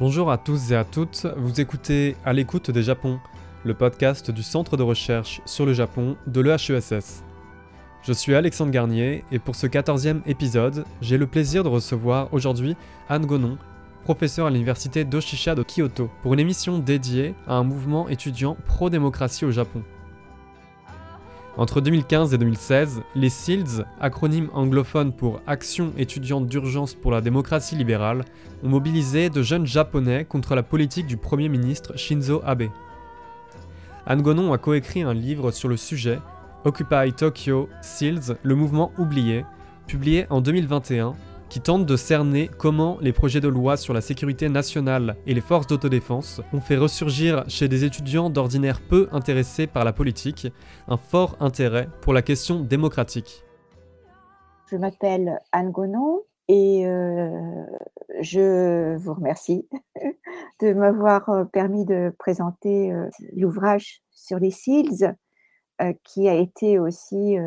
Bonjour à tous et à toutes, vous écoutez À l'écoute des Japon, le podcast du Centre de recherche sur le Japon de l'EHESS. Je suis Alexandre Garnier et pour ce 14e épisode, j'ai le plaisir de recevoir aujourd'hui Anne Gonon, professeure à l'université d'Oshisha de Kyoto, pour une émission dédiée à un mouvement étudiant pro-démocratie au Japon. Entre 2015 et 2016, les SEALDS, acronyme anglophone pour Action étudiante d'urgence pour la démocratie libérale, ont mobilisé de jeunes japonais contre la politique du Premier ministre Shinzo Abe. Anne Gonon a coécrit un livre sur le sujet, Occupy Tokyo, SEALDS, le mouvement oublié, publié en 2021 qui tente de cerner comment les projets de loi sur la sécurité nationale et les forces d'autodéfense ont fait ressurgir chez des étudiants d'ordinaire peu intéressés par la politique un fort intérêt pour la question démocratique. Je m'appelle Anne Gonon et euh, je vous remercie de m'avoir euh, permis de présenter euh, l'ouvrage sur les SEALs qui a été aussi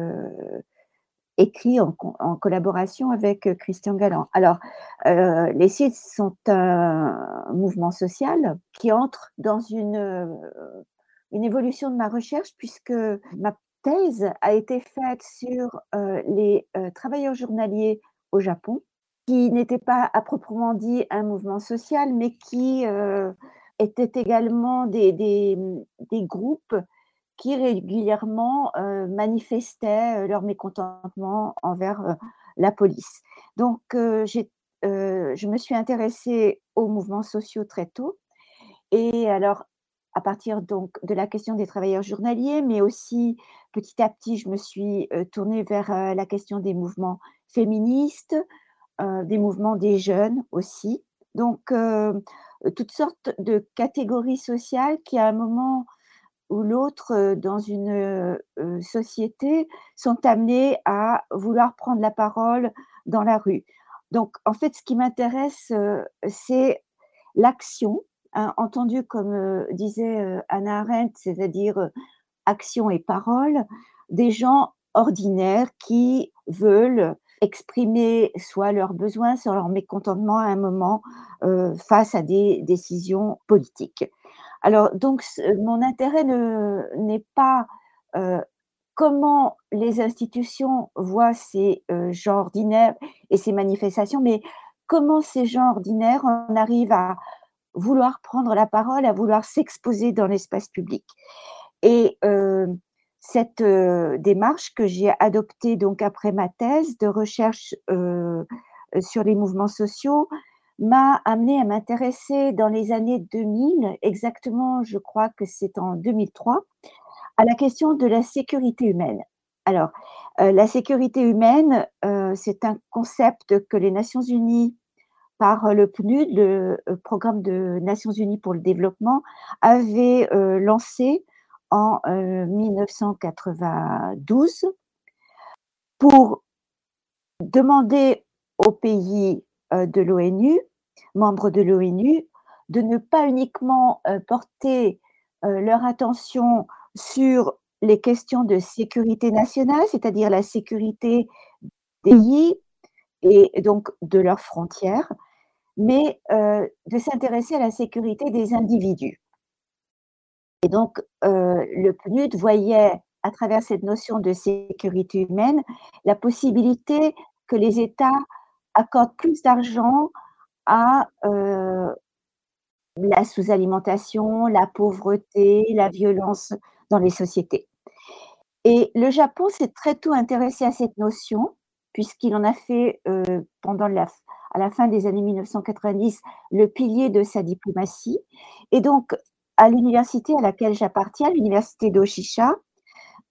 écrit en, collaboration avec euh, Christian Galland. Alors, euh, les sites sont un mouvement social qui entre dans une, euh, une évolution de ma recherche puisque ma thèse a été faite sur les travailleurs journaliers au Japon, qui n'était pas à proprement dit un mouvement social, mais qui étaient également des, des groupes qui régulièrement manifestaient leur mécontentement envers la police. Donc, je me suis intéressée aux mouvements sociaux très tôt. Et alors, à partir donc de la question des travailleurs journaliers, mais aussi petit à petit, je me suis tournée vers la question des mouvements féministes, des mouvements des jeunes aussi. Donc, toutes sortes de catégories sociales qui, à un moment l'autre dans une société sont amenés à vouloir prendre la parole dans la rue. Donc, en fait, ce qui m'intéresse, c'est l'action, hein, entendue comme disait Anna Arendt, c'est-à-dire action et parole, des gens ordinaires qui veulent exprimer soit leurs besoins, soit leur mécontentement à un moment face à des décisions politiques. Alors, donc, mon intérêt n'est pas comment les institutions voient ces gens ordinaires et ces manifestations, mais comment ces gens ordinaires en arrivent à vouloir prendre la parole, à vouloir s'exposer dans l'espace public. Et cette démarche que j'ai adoptée donc après ma thèse de recherche sur les mouvements sociaux m'a amené à m'intéresser dans les années 2000, exactement, je crois que c'est en 2003, à la question de la sécurité humaine. Alors, euh, la sécurité humaine, euh, c'est un concept que les Nations Unies, par le PNUD, le euh, Programme de Nations Unies pour le développement, avait lancé en 1992 pour demander aux pays euh, de l'ONU, membres de l'ONU, de ne pas uniquement euh, porter euh, leur attention sur les questions de sécurité nationale, c'est-à-dire la sécurité des pays et donc de leurs frontières, mais de s'intéresser à la sécurité des individus. Et donc, le PNUD voyait à travers cette notion de sécurité humaine la possibilité que les États accorde plus d'argent à la sous-alimentation, la pauvreté, la violence dans les sociétés. Et le Japon s'est très tôt intéressé à cette notion, puisqu'il en a fait, pendant la, à la fin des années 1990, le pilier de sa diplomatie. Et donc, à l'université à laquelle j'appartiens, l'université d'Oshisha,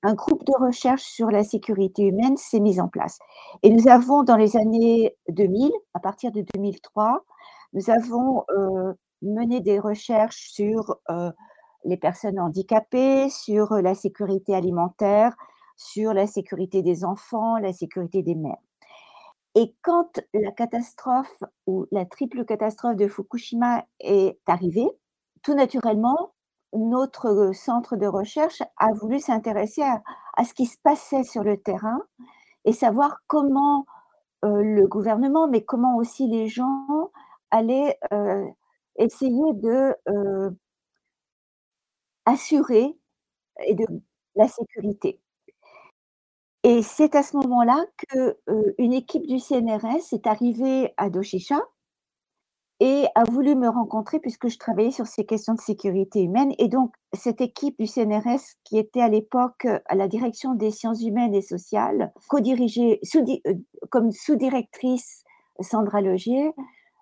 un groupe de recherche sur la sécurité humaine s'est mis en place. Et nous avons, dans les années 2000, à partir de 2003, nous avons euh, mené des recherches sur euh, les personnes handicapées, sur la sécurité alimentaire, sur la sécurité des enfants, la sécurité des mères. Et quand la catastrophe ou la triple catastrophe de Fukushima est arrivée, tout naturellement, notre centre de recherche a voulu s'intéresser à ce qui se passait sur le terrain et savoir comment, heu, le gouvernement, mais comment aussi les gens allaient, heu, essayer de, assurer la sécurité. Et c'est à ce moment-là que, heu, une équipe du CNRS est arrivée à Doshisha et a voulu me rencontrer puisque je travaillais sur ces questions de sécurité humaine et donc cette équipe du CNRS qui était à l'époque, heu, à la direction des sciences humaines et sociales, codirigée sous heu, comme sous-directrice Sandra Logier,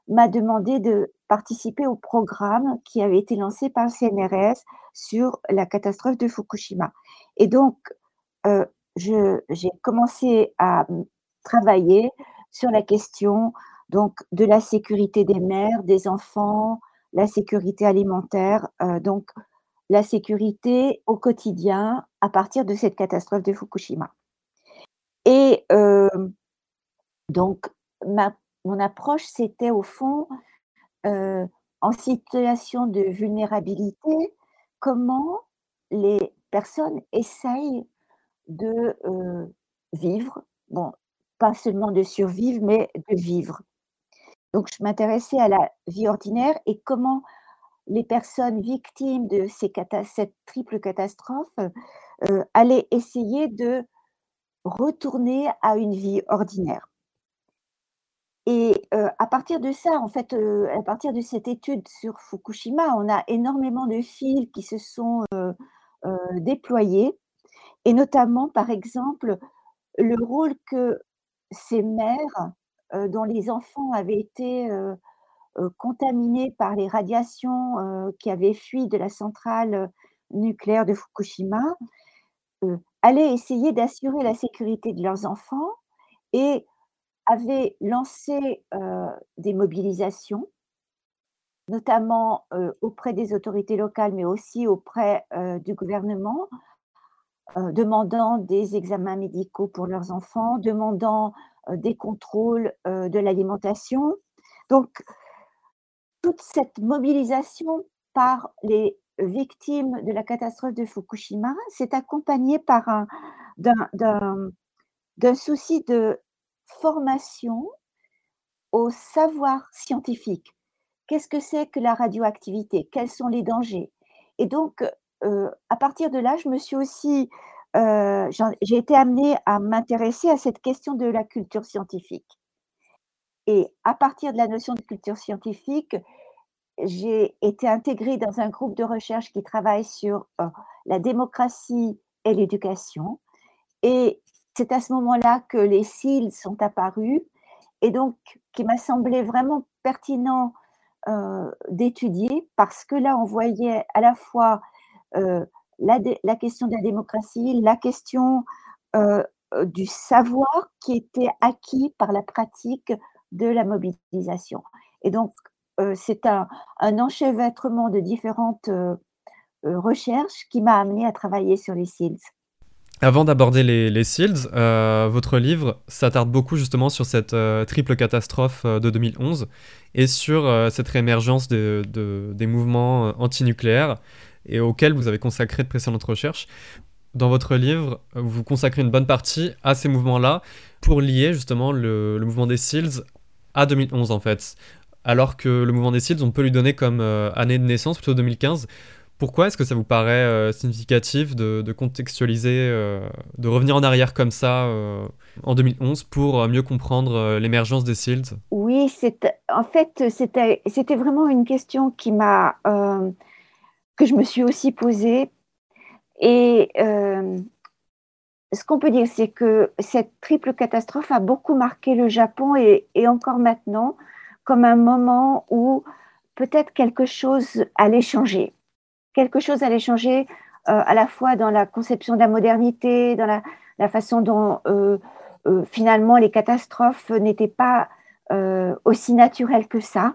m'a demandé de participer au programme qui avait été lancé par le CNRS sur la catastrophe de Fukushima. Et donc, je j'ai commencé à, mmh, travailler sur la question donc de la sécurité des mères, des enfants, la sécurité alimentaire, heu, donc la sécurité au quotidien à partir de cette catastrophe de Fukushima. Et hem, donc mon approche, c'était au fond, heu, en situation de vulnérabilité, comment les personnes essayent de, vivre, bon, pas seulement de survivre, mais de vivre. Donc je m'intéressais à la vie ordinaire et comment les personnes victimes de cette triple catastrophe, heu, allaient essayer de retourner à une vie ordinaire. Et heu, à partir de ça, en fait, heu, à partir de cette étude sur Fukushima, on a énormément de fils qui se sont, déployés et notamment, par exemple, le rôle que ces mères, heu, dont les enfants avaient été, heu heu, contaminés par les radiations, qui avaient fui de la centrale, nucléaire de Fukushima, allaient essayer d'assurer la sécurité de leurs enfants et avaient lancé, des mobilisations notamment, auprès des autorités locales, mais aussi auprès, du gouvernement, heu, demandant des examens médicaux pour leurs enfants, demandant, heu, des contrôles, heu, de l'alimentation. Donc toute cette mobilisation par les victimes de la catastrophe de Fukushima s'est accompagnée par un d'un souci de formation au savoir scientifique. Qu'est-ce que c'est que la radioactivité? Quels sont les dangers? Et donc, à partir de là, je me suis aussi, j'en j'ai été amenée à m'intéresser à cette question de la culture scientifique. Et à partir de la notion de culture scientifique, j'ai été intégrée dans un groupe de recherche qui travaille sur, heu, la démocratie et l'éducation et c'est à ce moment-là que les SEALS sont apparus et donc qu'il m'a semblé vraiment pertinent, d'étudier parce que là, on voyait à la fois, la dé la question de la démocratie, la question, heu heu, du savoir qui était acquis par la pratique de la mobilisation. Et donc, c'est un enchevêtrement de différentes, recherches qui m'a amenée à travailler sur les SEALS. Avant d'aborder les les SEALS, votre livre s'attarde beaucoup justement sur cette, triple catastrophe, de 2011 et sur, cette réémergence de de des mouvements, antinucléaires et auxquels vous avez consacré de précédentes recherches. Dans votre livre, vous consacrez une bonne partie à ces mouvements-là pour lier justement le mouvement des SEALS à 2011 en fait. Alors que le mouvement des SEALS, on peut lui donner comme, heu, année de naissance plutôt 2015. Pourquoi est-ce que ça vous paraît, heu, significatif de contextualiser, heu, de revenir en arrière comme ça, en 2011 pour, mieux comprendre, l'émergence des SEALS? Oui, en fait, c'était vraiment une question qui m'a, que je me suis aussi posée et hem, ce qu'on peut dire, c'est que cette triple catastrophe a beaucoup marqué le Japon et encore maintenant, comme un moment où peut-être quelque chose allait changer. Quelque chose allait changer, heu, à la fois dans la conception de la modernité, dans la façon dont, heu, finalement les catastrophes n'étaient pas, aussi naturelles que ça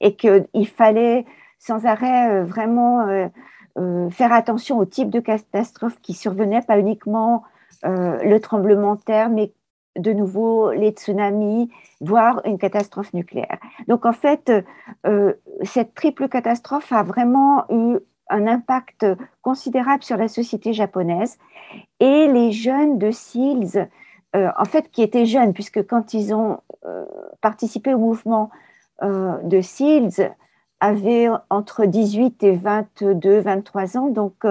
et qu'il fallait sans arrêt, heu, vraiment, heu heu, faire attention au type de catastrophe qui survenait, pas uniquement, le tremblement de terre, mais de nouveau les tsunamis, voire une catastrophe nucléaire. Donc en fait, cette triple catastrophe a vraiment eu un impact considérable sur la société japonaise. Et les jeunes de SEALS, euh, en fait, qui étaient jeunes, puisque quand ils ont euh, participé au mouvement de SEALS, avaient entre 18 et 22, 23 ans, donc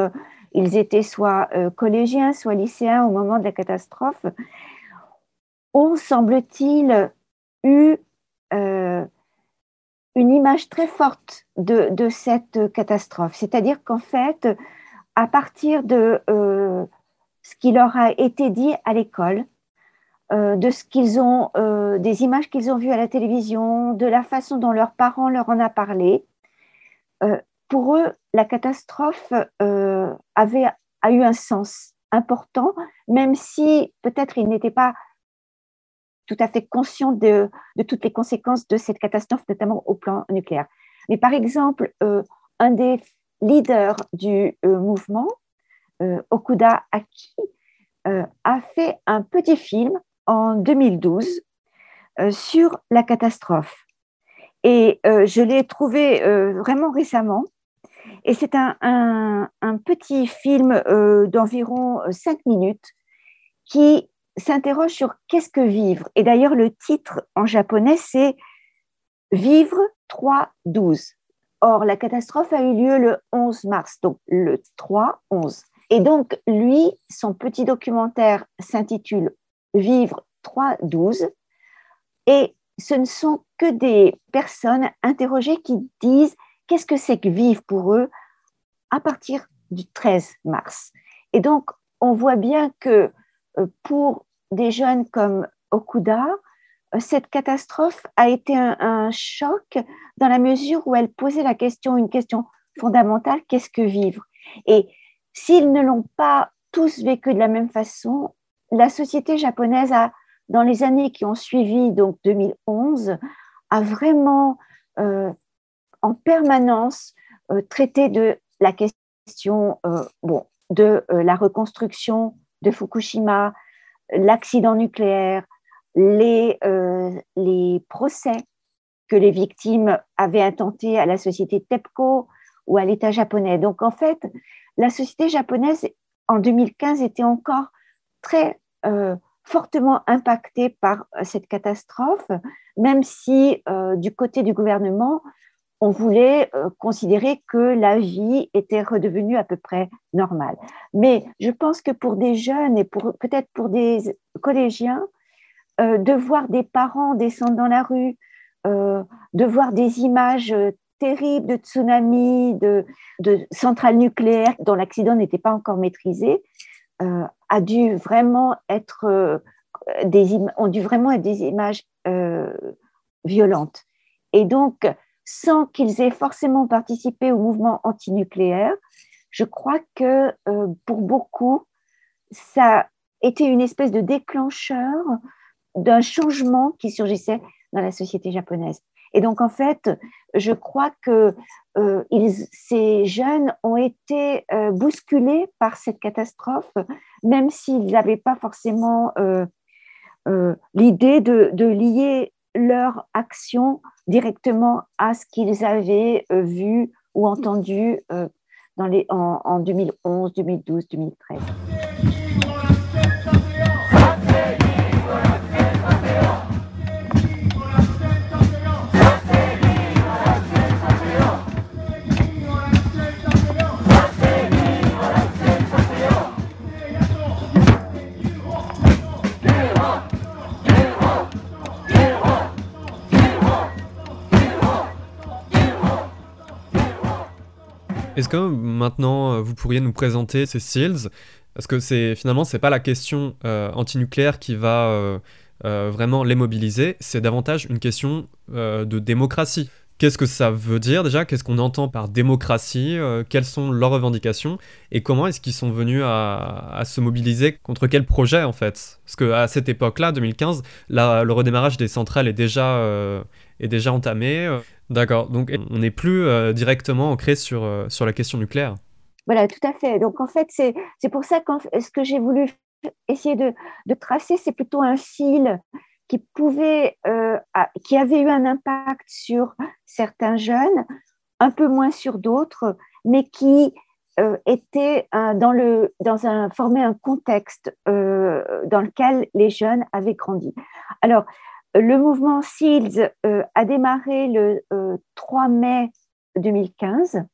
ils étaient soit collégiens, soit lycéens au moment de la catastrophe, ont, semble-t-il, eu une image très forte de, cette catastrophe. C'est-à-dire qu'en fait, à partir de euh, ce qui leur a été dit à l'école, euh, de ce qu'ils ont, euh, des images qu'ils ont vues à la télévision, de la façon dont leurs parents leur en a parlé, pour eux, la catastrophe avait, a eu un sens important, même si peut-être ils n'étaient pas tout à fait conscient de, toutes les conséquences de cette catastrophe, notamment au plan nucléaire. Mais par exemple, euh, un des leaders du euh, mouvement, euh, Okuda Aki, a fait un petit film en 2012 sur la catastrophe. Et je l'ai trouvé vraiment récemment. Et c'est un, un, petit film d'environ 5 minutes qui s'interroge sur qu'est-ce que vivre. Et d'ailleurs, le titre en japonais, c'est Vivre 3-12. Or, la catastrophe a eu lieu le 11 mars, donc le 3-11. Et donc, lui, son petit documentaire s'intitule Vivre 3-12. Et ce ne sont que des personnes interrogées qui disent qu'est-ce que c'est que vivre pour eux à partir du 13 mars. Et donc, on voit bien que euh, pour des jeunes comme Okuda, euh, cette catastrophe a été un, choc dans la mesure où elle posait la question, une question fondamentale, qu'est-ce que vivre? Et s'ils ne l'ont pas tous vécu de la même façon, la société japonaise a, dans les années qui ont suivi, donc 2011, a vraiment euh, en permanence euh, traité de la question bon, de la reconstruction de Fukushima, l'accident nucléaire, les, euh, les procès que les victimes avaient intentés à la société TEPCO ou à l'État japonais. Donc en fait, la société japonaise en 2015 était encore très euh, fortement impactée par cette catastrophe, même si euh, du côté du gouvernement, on voulait euh, considérer que la vie était redevenue à peu près normale. Mais je pense que pour des jeunes et peut-être pour des collégiens, euh, de voir des parents descendre dans la rue, euh, de voir des images terribles de tsunamis, de centrales nucléaires dont l'accident n'était pas encore maîtrisé, a dû vraiment être des ont dû vraiment être des images violentes. Et donc, sans qu'ils aient forcément participé au mouvement antinucléaire, je crois que euh, pour beaucoup, ça a été une espèce de déclencheur d'un changement qui surgissait dans la société japonaise. Et donc, en fait, je crois que euh, ces jeunes ont été euh, bousculés par cette catastrophe, même s'ils n'avaient pas forcément l'idée de, lier leur action directement à ce qu'ils avaient euh, vu ou entendu euh, dans les, en, en 2011, 2012, 2013. Est-ce que maintenant euh, vous pourriez nous présenter ces SEALs? Parce que c'est finalement c'est pas la question euh, antinucléaire qui va euh, vraiment les mobiliser, c'est davantage une question de démocratie. Qu'est-ce que ça veut dire déjà? Qu'est-ce qu'on entend par démocratie? Quelles sont leurs revendications? Et comment est-ce qu'ils sont venus à, se mobiliser contre quel projet en fait? Parce qu'à cette époque-là, 2015, le redémarrage des centrales est déjà, est déjà entamé. D'accord, donc on n'est plus euh, directement ancré sur, euh, sur la question nucléaire. Voilà, tout à fait. Donc en fait, c'est pour ça que ce que j'ai voulu essayer de, de tracer, c'est plutôt un fil qui pouvait, euh, qui avait eu un impact sur certains jeunes, un peu moins sur d'autres, mais qui était dans le, dans un, formait un contexte dans lequel les jeunes avaient grandi. Alors, le mouvement SEALS a démarré le 3 mai 2015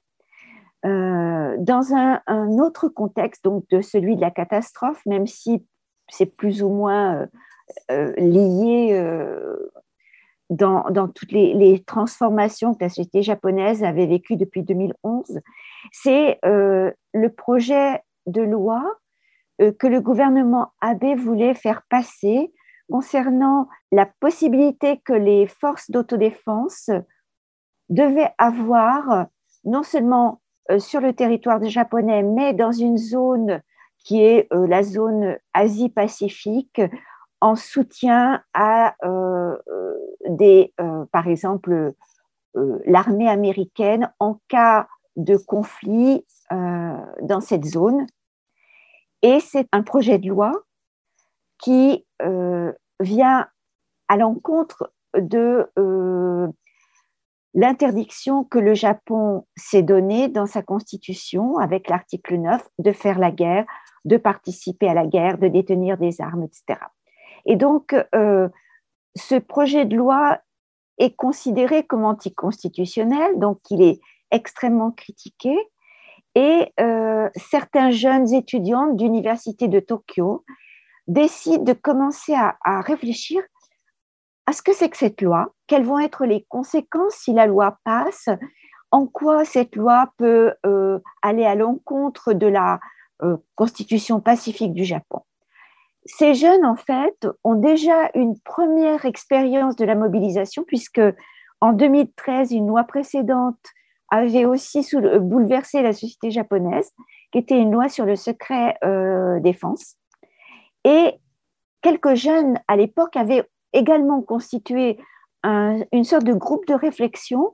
dans un, un, autre contexte, donc de celui de la catastrophe, même si c'est plus ou moins lié dans, toutes les, transformations que la société japonaise avait vécues depuis 2011, c'est euh, le projet de loi euh, que le gouvernement Abe voulait faire passer concernant la possibilité que les forces d'autodéfense devaient avoir, non seulement euh, sur le territoire japonais, mais dans une zone qui est la zone Asie-Pacifique, en soutien à euh, euh, euh, par exemple, l'armée américaine en cas de conflit dans cette zone. Et c'est un projet de loi qui vient à l'encontre de l'interdiction que le Japon s'est donnée dans sa constitution avec l'article 9 de faire la guerre, de participer à la guerre, de détenir des armes, etc. Et donc, euh, ce projet de loi est considéré comme anticonstitutionnel, donc il est extrêmement critiqué. Et euh, certains jeunes étudiants d'université de Tokyo décident de commencer à, réfléchir à ce que c'est que cette loi, quelles vont être les conséquences si la loi passe, en quoi cette loi peut euh, aller à l'encontre de la constitution pacifique du Japon ces jeunes, en fait, ont déjà une première expérience de la mobilisation, puisque en 2013, une loi précédente avait aussi bouleversé la société japonaise, qui était une loi sur le secret euh, défense. Et quelques jeunes, à l'époque, avaient également constitué une sorte de groupe de réflexion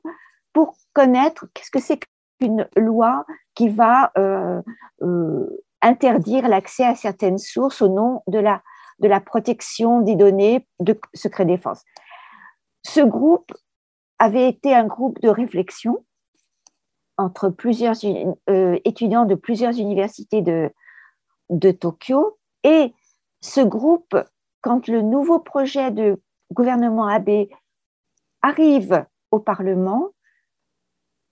pour connaître qu'est-ce que c'est qu'une loi qui va euh, euh, interdire l'accès à certaines sources au nom de la, protection des données de secret défense. Ce groupe avait été un groupe de réflexion entre plusieurs euh, étudiants de plusieurs universités de, de Tokyo. Et ce groupe, quand le nouveau projet de gouvernement Abe arrive au Parlement,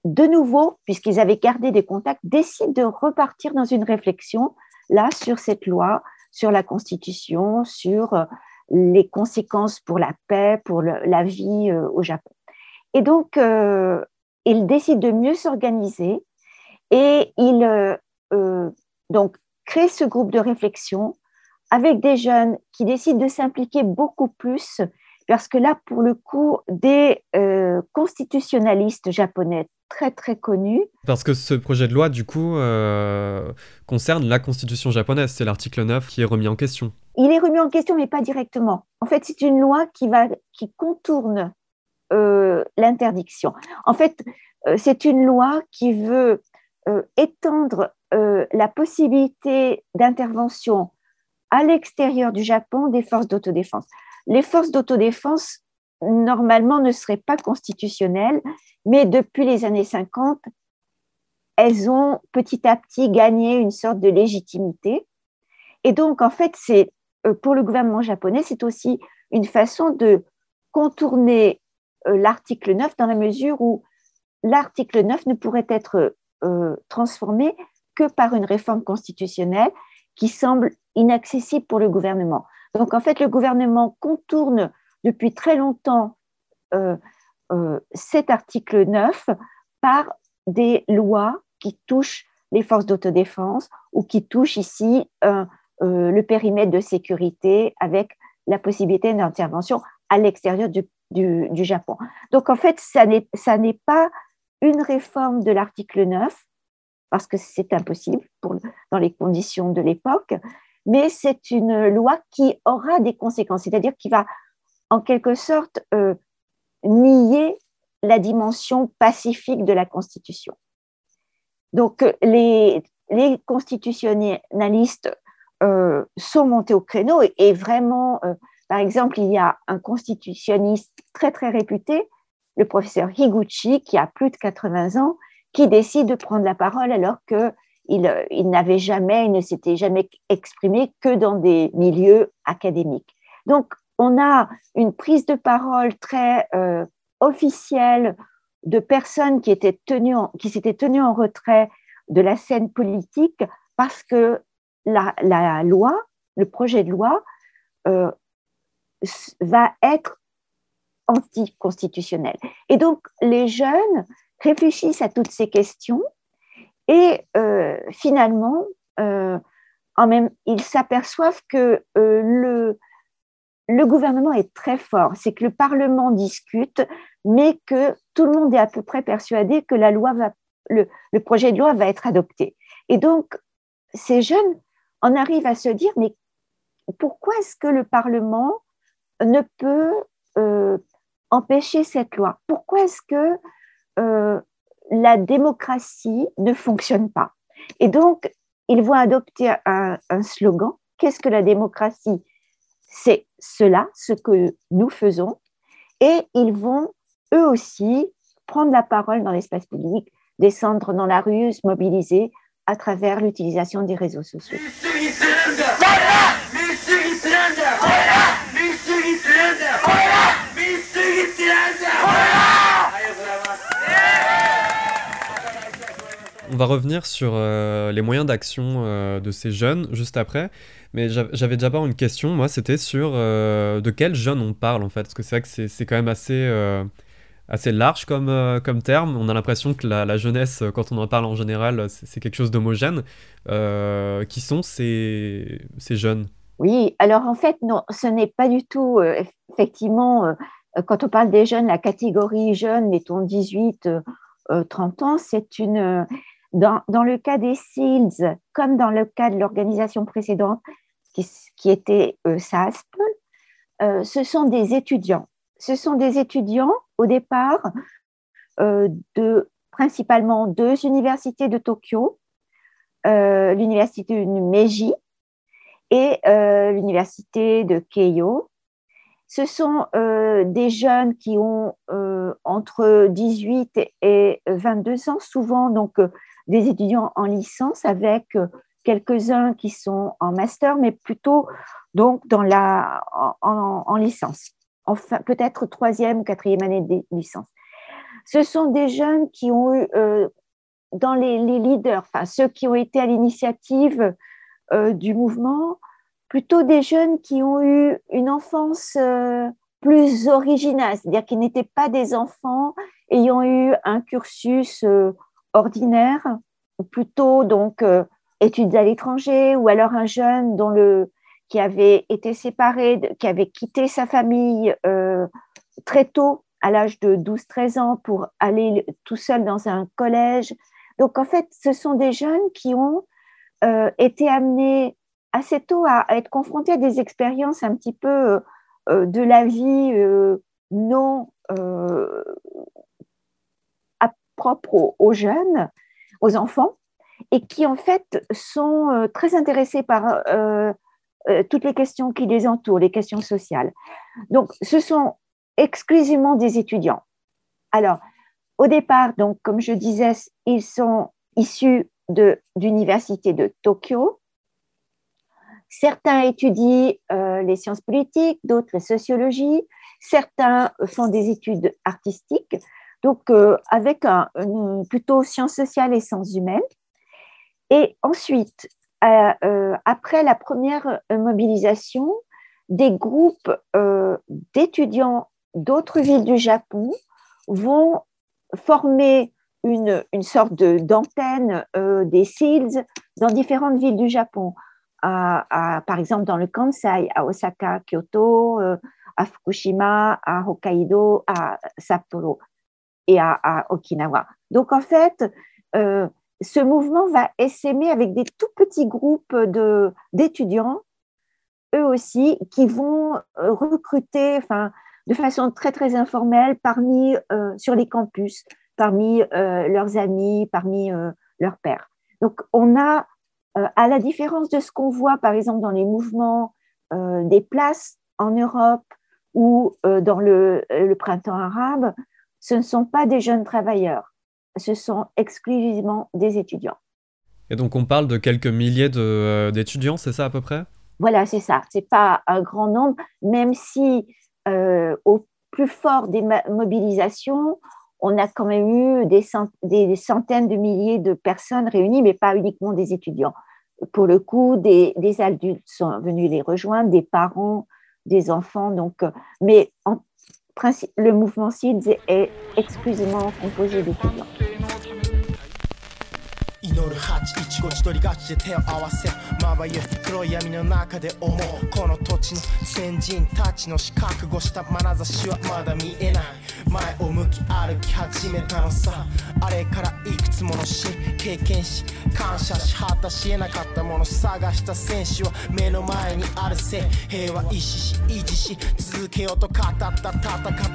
de nouveau, puisqu'ils avaient gardé des contacts, décident de repartir dans une réflexion, là, sur cette loi, sur la Constitution, sur euh, les conséquences pour la paix, pour la vie euh, au Japon. Et donc, euh, ils décident de mieux s'organiser et ils créent ce groupe de réflexion avec des jeunes qui décident de s'impliquer beaucoup plus parce que là, pour le coup, des constitutionnalistes japonais très très connu. Parce que ce projet de loi, du coup, euh, concerne la constitution japonaise. C'est l'article 9 qui est remis en question. Il est remis en question, mais pas directement. En fait, c'est une loi qui, va, qui contourne euh, l'interdiction. En fait, euh, c'est une loi qui veut étendre la possibilité d'intervention à l'extérieur du Japon des forces d'autodéfense. Les forces d'autodéfense normalement ne seraient pas constitutionnelles, mais depuis les années 50, elles ont petit à petit gagné une sorte de légitimité. Et donc, en fait, c'est euh, pour le gouvernement japonais, c'est aussi une façon de contourner euh, l'article 9 dans la mesure où l'article 9 ne pourrait être euh, transformé que par une réforme constitutionnelle qui semble inaccessible pour le gouvernement. Donc, en fait, le gouvernement contourne depuis très longtemps euh, euh, cet article 9 par des lois qui touchent les forces d'autodéfense ou qui touchent ici euh, le périmètre de sécurité avec la possibilité d'intervention à l'extérieur du, Japon. Donc en fait, ça n'est pas une réforme de l'article 9, parce que c'est impossible dans les conditions de l'époque, mais c'est une loi qui aura des conséquences, c'est-à-dire qui va en quelque sorte euh, nier la dimension pacifique de la Constitution. Donc euh, les, les constitutionnalistes euh, sont montés au créneau et, vraiment, par exemple, il y a un constitutionniste très très réputé, le professeur Higuchi, qui a plus de 80 ans, qui décide de prendre la parole alors qu'il il, n'avait jamais, il ne s'était jamais exprimé que dans des milieux académiques. Donc, on a une prise de parole très euh, officielle de personnes qui s'étaient tenues en retrait de la scène politique parce que la, loi, le projet de loi, euh, va être anticonstitutionnel. Et donc, les jeunes réfléchissent à toutes ces questions et euh, finalement, en même, ils s'aperçoivent que le, le gouvernement est très fort. C'est que le Parlement discute, mais que tout le monde est à peu près persuadé que le projet de loi va être adopté. Et donc, ces jeunes en arrivent à se dire, mais pourquoi est-ce que le Parlement ne peut euh, empêcher cette loi? Pourquoi est-ce que euh, la démocratie ne fonctionne pas? Et donc, ils vont adopter un, un slogan. Qu'est-ce que la démocratie? C'est cela, ce que nous faisons. Et ils vont, eux aussi, prendre la parole dans l'espace public, descendre dans la rue, se mobiliser à travers l'utilisation des réseaux sociaux. On va revenir sur euh, les moyens d'action euh, de ces jeunes juste après, mais j'avais d'abord une question, moi, c'était sur euh, de quels jeunes on parle en fait, parce que c'est vrai que c'est quand même assez, assez large comme, comme terme. On a l'impression que la, jeunesse, quand on en parle en général, c'est quelque chose d'homogène. qui sont ces, ces jeunes? Oui, alors en fait, non, ce n'est pas du tout, effectivement, quand on parle des jeunes, la catégorie jeunes, mettons 18, 30 ans, c'est une, dans, le cas des SEALs, comme dans le cas de l'organisation précédente, qui, était euh, SASP, euh, ce sont des étudiants. Ce sont des étudiants, au départ, euh, de principalement deux universités de Tokyo, l'université de Meiji et l'université de Keio. Ce sont des jeunes qui ont entre 18 et 22 ans, souvent donc des étudiants en licence avec euh, quelques-uns qui sont en master, mais plutôt donc dans la, en, licence, enfin peut-être troisième ou quatrième année de licence. Ce sont des jeunes qui ont eu, euh, dans les, leaders, enfin ceux qui ont été à l'initiative euh, du mouvement, plutôt des jeunes qui ont eu une enfance plus originale, c'est-à-dire qui n'étaient pas des enfants ayant eu un cursus ordinaire, ou plutôt donc euh, études à l'étranger, ou alors un jeune dont le, qui avait été séparé, qui avait quitté sa famille euh, très tôt, à l'âge de 12-13 ans, pour aller tout seul dans un collège. Donc en fait, ce sont des jeunes qui ont euh, été amenés assez tôt à, être confrontés à des expériences un petit peu de la vie non propre aux, jeunes, aux enfants, et qui en fait sont euh, très intéressés par euh, euh, toutes les questions qui les entourent, les questions sociales. Donc, ce sont exclusivement des étudiants. Alors, au départ, donc, comme je disais, ils sont issus de l'université de Tokyo. Certains étudient les sciences politiques, d'autres la sociologie. Certains font des études artistiques donc euh, avec un, plutôt sciences sociales et sciences humaines. Et ensuite, euh, euh, après la première mobilisation, des groupes d'étudiants d'autres villes du Japon vont former une, une sorte d'antenne des SEALs dans différentes villes du Japon. À, par exemple, dans le Kansai, à Osaka, Kyoto, à Fukushima, à Hokkaido, à Sapporo et à, Okinawa. Donc en fait, euh, ce mouvement va essaimer avec des tout petits groupes d'étudiants, eux aussi, qui vont euh, recruter enfin, de façon très très informelle parmi, euh, sur les campus, parmi leurs amis, parmi leurs pairs. Donc on a, à la différence de ce qu'on voit par exemple dans les mouvements des places en Europe ou dans le, le printemps arabe, ce ne sont pas des jeunes travailleurs. ce sont exclusivement des étudiants. Et donc on parle de quelques milliers d'étudiants, c'est ça à peu près? Voilà, c'est ça. C'est pas un grand nombre, même si au plus fort des mobilisations, on a quand même eu des, centaines de milliers de personnes réunies, mais pas uniquement des étudiants. Pour le coup, des, adultes sont venus les rejoindre, des parents, des enfants. Donc, euh, mais en le mouvement SIDS est exclusivement composé d'étudiants. 祈る8一五千鳥がちで手を合わせまばゆい黒い闇の中で思うこの土地の先人たちの死覚悟した眼差しはまだ見えない前を向き歩き始めたのさあれからいくつもの死経験し感謝し果たしえなかったもの探した戦士は目の前にあるせ平和意志し維持し続けようと語った戦っ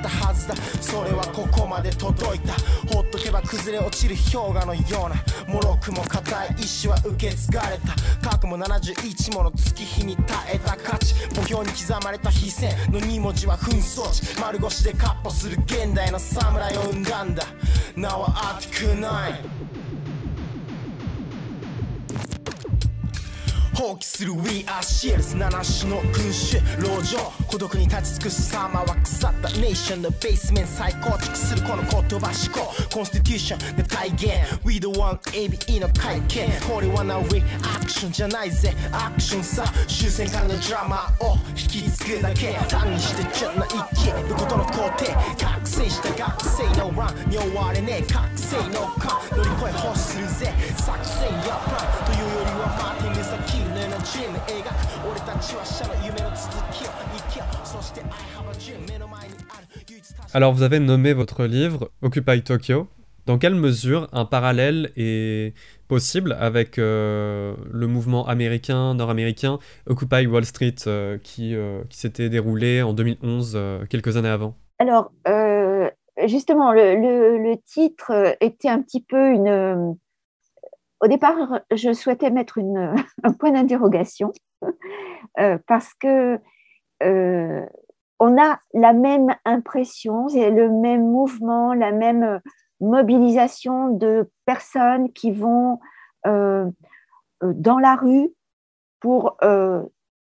たはずだ。それはここまで届いた。ほっとけば崩れ落ちる氷河のような。脆くも硬い意志は受け継がれた。過去も71もの月日に耐えた価値。墓標に刻まれた非戦の2文字は紛争地丸腰で闊歩する現代の侍を生んだ。んだ名は熱くない放棄する We are Shields 七種の君主籠城。孤独に立ち尽くす様は腐った。ネーションのベースメン再構築するこの言葉思考。コンスティテューションで体現 We the one ABE の会見。これはな We アクションじゃないぜ。アクションさ。終戦からのドラマを引き継ぐだけ。単にしてちょっと生きることの工程覚醒した学生。のランに終われねえ。覚醒の勘乗り越え欲するぜ。作戦やプラン。というよりはマーティン Alors vous avez nommé votre livre Occupy Tokyo. Dans quelle mesure un parallèle est possible avec euh, le mouvement américain, nord-américain, Occupy Wall Street, euh, qui, euh, qui s'était déroulé en 2011, quelques années avant? Alors, justement, le, titre était un petit peu une, au départ, je souhaitais mettre un point d'interrogation parce que euh, on a la même impression, le même mouvement, la même mobilisation de personnes qui vont euh, dans la rue pour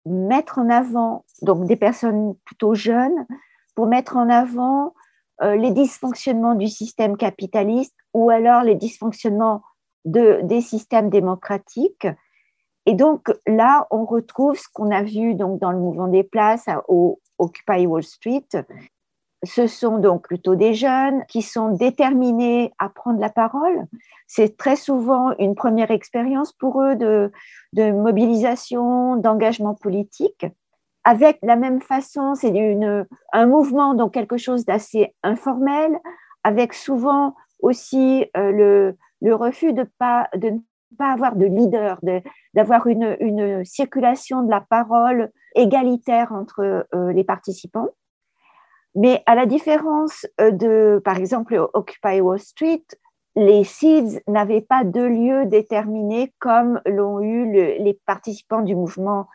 mettre en avant, donc des personnes plutôt jeunes, pour mettre en avant les dysfonctionnements du système capitaliste ou alors les dysfonctionnements de, des systèmes démocratiques. Et donc là, on retrouve ce qu'on a vu donc dans le mouvement des places au Occupy Wall Street. Ce sont donc plutôt des jeunes qui sont déterminés à prendre la parole. C'est très souvent une première expérience pour eux de, mobilisation, d'engagement politique. Avec la même façon, c'est un mouvement, donc quelque chose d'assez informel, avec souvent aussi euh, le, refus de, pas, de pas avoir de leader, d'avoir une, circulation de la parole égalitaire entre euh, les participants. Mais à la différence euh, de, par exemple, Occupy Wall Street, les seeds n'avaient pas de lieu déterminé comme l'ont eu les participants du mouvement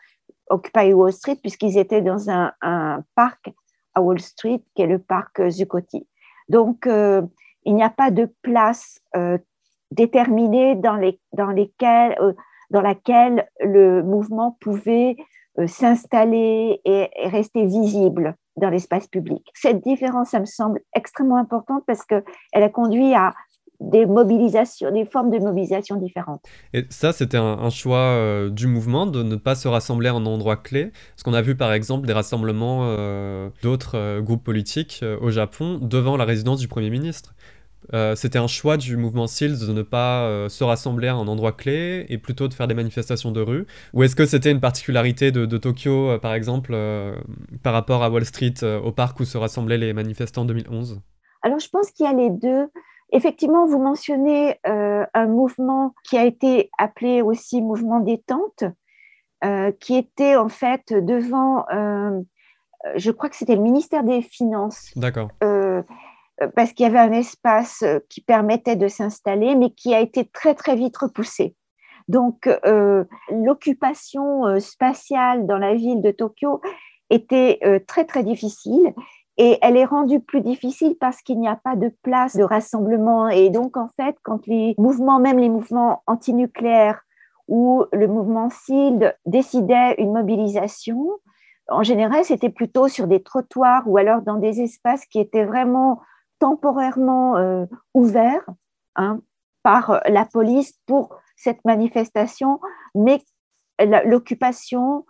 Occupy Wall Street, puisqu'ils étaient dans un, un, parc à Wall Street, qui est le parc Zuccotti. Donc, euh, il n'y a pas de place déterminée dans, les, dans, euh, dans laquelle le mouvement pouvait euh, s'installer et, rester visible dans l'espace public. Cette différence, ça me semble extrêmement importante parce qu'elle a conduit à des mobilisations, des formes de mobilisation différentes. Et ça, c'était un, choix euh, du mouvement de ne pas se rassembler en endroit clé. Parce qu'on a vu par exemple des rassemblements d'autres groupes politiques au Japon devant la résidence du Premier ministre. Euh, c'était un choix du mouvement SEALS de ne pas euh, se rassembler à un endroit clé et plutôt de faire des manifestations de rue Ou est-ce que c'était une particularité de, Tokyo, euh, par exemple, par rapport à Wall Street, au parc où se rassemblaient les manifestants en 2011 Alors, je pense qu'il y a les deux. Effectivement, vous mentionnez un mouvement qui a été appelé aussi mouvement détente, qui était en fait devant, je crois que c'était le ministère des Finances. D'accord euh, parce qu'il y avait un espace euh, qui permettait de s'installer, mais qui a été très très vite repoussé. Donc euh, l'occupation spatiale dans la ville de Tokyo était très très difficile et elle est rendue plus difficile parce qu'il n'y a pas de place de rassemblement. Et donc, en fait, quand les mouvements, même les mouvements antinucléaires ou le mouvement SILD décidaient une mobilisation, en général, c'était plutôt sur des trottoirs ou alors dans des espaces qui étaient vraiment temporairement euh, ouverts hein, par la police pour cette manifestation, mais l'occupation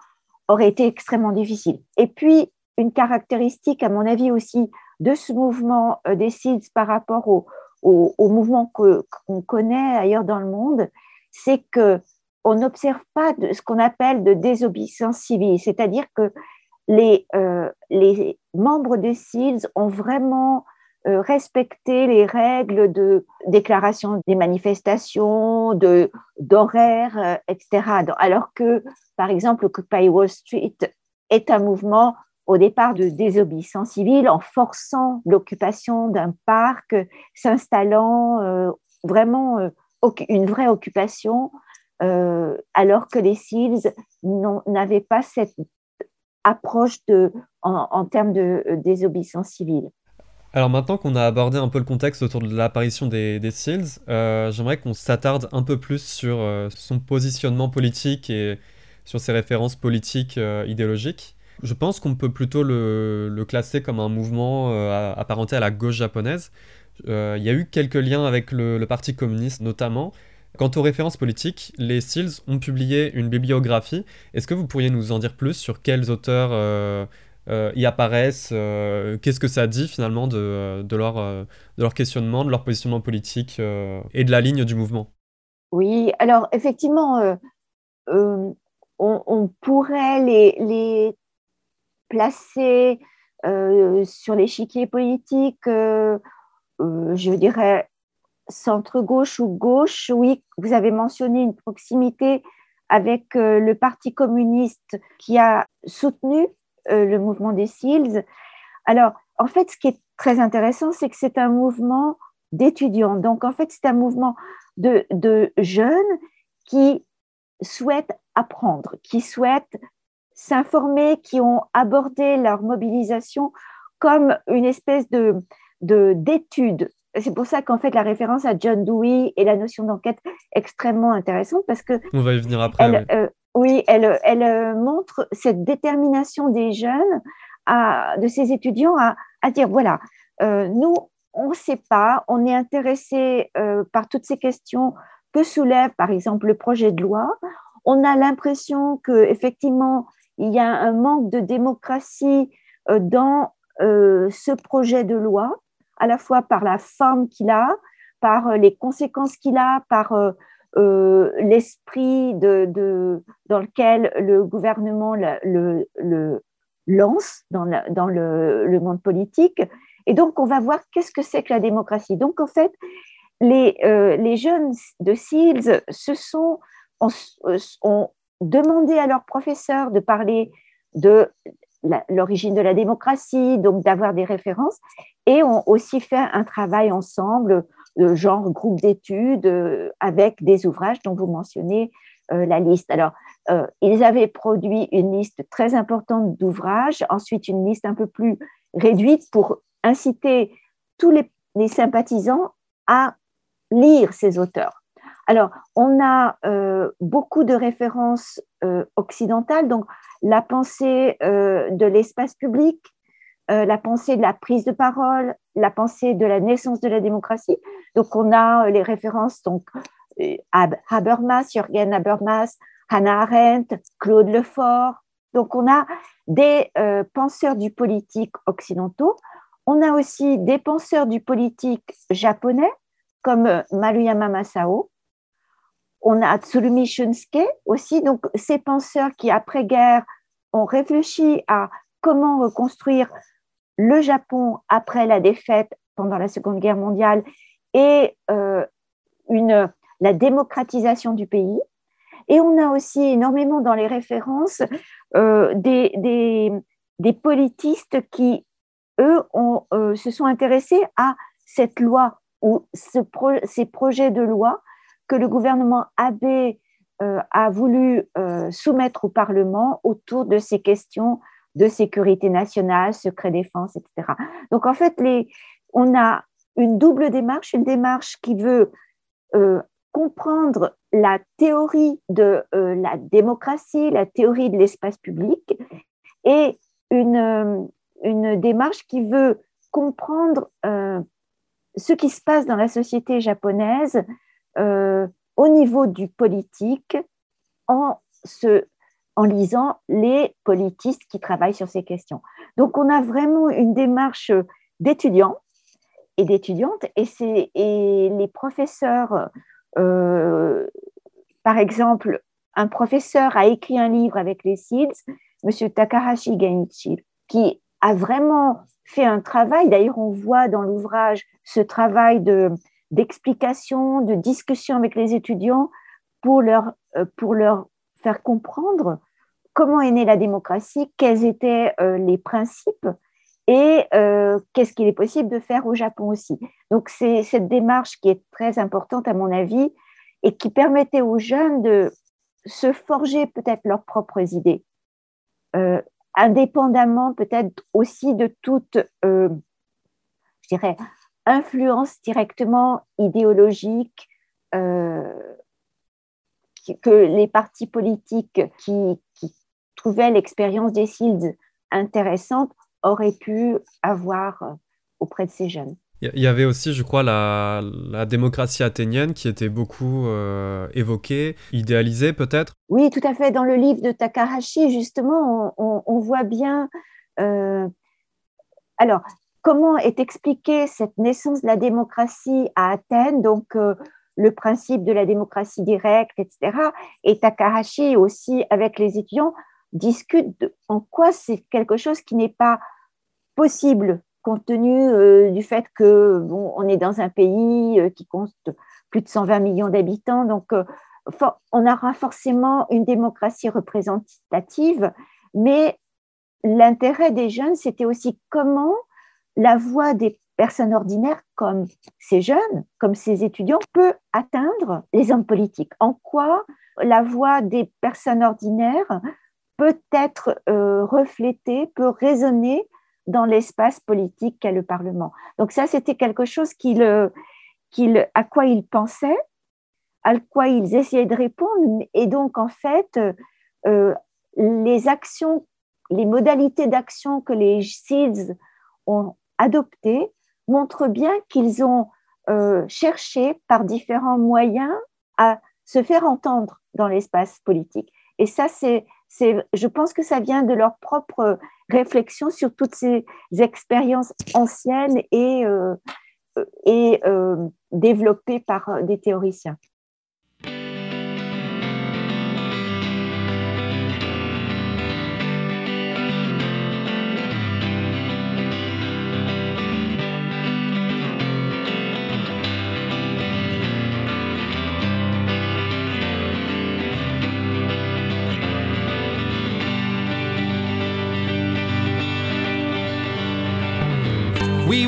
aurait été extrêmement difficile. Et puis, une caractéristique, à mon avis aussi, de ce mouvement euh, des SIDS par rapport au, mouvement qu'on connaît ailleurs dans le monde, c'est que on n'observe pas ce qu'on appelle de désobéissance civile, c'est-à-dire que les, euh, les membres des SIDS ont vraiment euh, respecté les règles de déclaration des manifestations, de, d'horaires, etc. Alors que, par exemple, Occupy Wall Street est un mouvement au départ de désobéissance civile en forçant l'occupation d'un parc, s'installant euh, vraiment euh, une vraie occupation, euh, alors que les SEALs n'avaient pas cette approche de, en, termes de désobéissance civile. Alors maintenant qu'on a abordé un peu le contexte autour de l'apparition des, des SEALs, j'aimerais qu'on s'attarde un peu plus sur son positionnement politique et sur ses références politiques idéologiques. Je pense qu'on peut plutôt le, classer comme un mouvement euh, apparenté à la gauche japonaise. Euh, il y a eu quelques liens avec le, Parti communiste notamment. Quant aux références politiques, les SEALs ont publié une bibliographie. Est-ce que vous pourriez nous en dire plus sur quels auteurs euh, y apparaissent Qu'est-ce que ça dit finalement de, leur, de leur questionnement, de leur positionnement politique et de la ligne du mouvement? Oui, alors effectivement, on, pourrait les, les placés euh, sur l'échiquier politique, euh, euh, je dirais centre-gauche ou gauche. Oui, vous avez mentionné une proximité avec le Parti communiste qui a soutenu le mouvement des SEALs. Alors, en fait, ce qui est très intéressant, c'est que c'est un mouvement d'étudiants. Donc, en fait, c'est un mouvement de, de, jeunes qui souhaitent apprendre, qui souhaitent s'informer, qui ont abordé leur mobilisation comme une espèce de d'étude. c'est pour ça qu'en fait la référence à John Dewey et la notion d'enquête extrêmement intéressante parce que on va y venir après. Euh, elle, elle euh, montre cette détermination des jeunes, de ces étudiants à, dire voilà, euh, nous on ne sait pas, on est intéressé par toutes ces questions que soulève par exemple le projet de loi. On a l'impression que effectivement il y a un manque de démocratie euh, dans euh, ce projet de loi, à la fois par la forme qu'il a, par euh, les conséquences qu'il a, par l'esprit de, dans lequel le gouvernement le, lance dans, le, monde politique. Et donc, on va voir qu'est-ce que c'est que la démocratie. Donc, en fait, les, les jeunes de SEALS se sont, ont, demander à leurs professeurs de parler de l'origine de la démocratie, donc d'avoir des références, et ont aussi fait un travail ensemble, genre groupe d'études, euh, avec des ouvrages dont vous mentionnez euh, la liste. Alors, euh, ils avaient produit une liste très importante d'ouvrages, ensuite une liste un peu plus réduite pour inciter tous les sympathisants à lire ces auteurs. Alors, on a euh, beaucoup de références euh, occidentales, donc la pensée euh, de l'espace public, la pensée de la prise de parole, la pensée de la naissance de la démocratie. Donc, on a les références donc Habermas, Jürgen Habermas, Hannah Arendt, Claude Lefort. Donc, on a des penseurs du politique occidentaux. On a aussi des penseurs du politique japonais, comme Maruyama Masao, on a Tsurumi Shunsuke aussi, donc ces penseurs qui, après-guerre, ont réfléchi à comment reconstruire le Japon après la défaite pendant la Seconde Guerre mondiale et euh, la démocratisation du pays. Et on a aussi énormément dans les références euh, des, politistes qui, eux, euh, se sont intéressés à cette loi ou ce ces projets de loi que le gouvernement Abe a voulu soumettre au Parlement autour de ces questions de sécurité nationale, secret défense, etc. Donc en fait, on a une double démarche, une démarche qui veut euh, comprendre la théorie de euh, la démocratie, la théorie de l'espace public, et une, euh, une, démarche qui veut comprendre ce qui se passe dans la société japonaise au niveau du politique en, se, en lisant les politistes qui travaillent sur ces questions. Donc on a vraiment une démarche d'étudiants et d'étudiantes et, les professeurs, euh, par exemple, un professeur a écrit un livre avec les SIDS, M. Takahashi Genichi, qui a vraiment fait un travail, d'ailleurs on voit dans l'ouvrage ce travail de, d'explication, de discussion avec les étudiants pour leur, euh, pour leur faire comprendre comment est née la démocratie, quels étaient euh, les principes et euh, qu'est-ce qu'il est possible de faire au Japon aussi. Donc c'est cette démarche qui est très importante à mon avis et qui permettait aux jeunes de se forger peut-être leurs propres idées, euh, indépendamment peut-être aussi de toute, je dirais, influence directement idéologique que les partis politiques qui, qui trouvaient l'expérience des SILD intéressante aurait pu avoir euh, auprès de ces jeunes. Il y avait aussi, je crois, la, démocratie athénienne qui était beaucoup euh, évoquée, idéalisée peut-être? Oui, tout à fait. Dans le livre de Takahashi, justement, on, voit bien. Euh, alors, comment est expliquée cette naissance de la démocratie à Athènes? Donc, le principe de la démocratie directe, etc. Et Takahashi aussi, avec les étudiants, discute en quoi c'est quelque chose qui n'est pas possible compte tenu euh, du fait que bon, on est dans un pays euh, qui compte plus de 120 millions d'habitants, donc euh, on aura forcément une démocratie représentative, mais l'intérêt des jeunes, c'était aussi comment la voix des personnes ordinaires comme ces jeunes, comme ces étudiants, peut atteindre les hommes politiques. En quoi la voix des personnes ordinaires peut être reflétée, peut résonner dans l'espace politique qu'est le Parlement? Donc ça, c'était quelque chose qu'il, à quoi ils pensaient, à quoi ils essayaient de répondre. Et donc, en fait, euh, les actions, les modalités d'action que les SIDS ont adoptées montrent bien qu'ils ont euh, cherché par différents moyens à se faire entendre dans l'espace politique. Et ça, c'est, je pense que ça vient de leur propre réflexion sur toutes ces expériences anciennes et, euh, euh, développées par des théoriciens.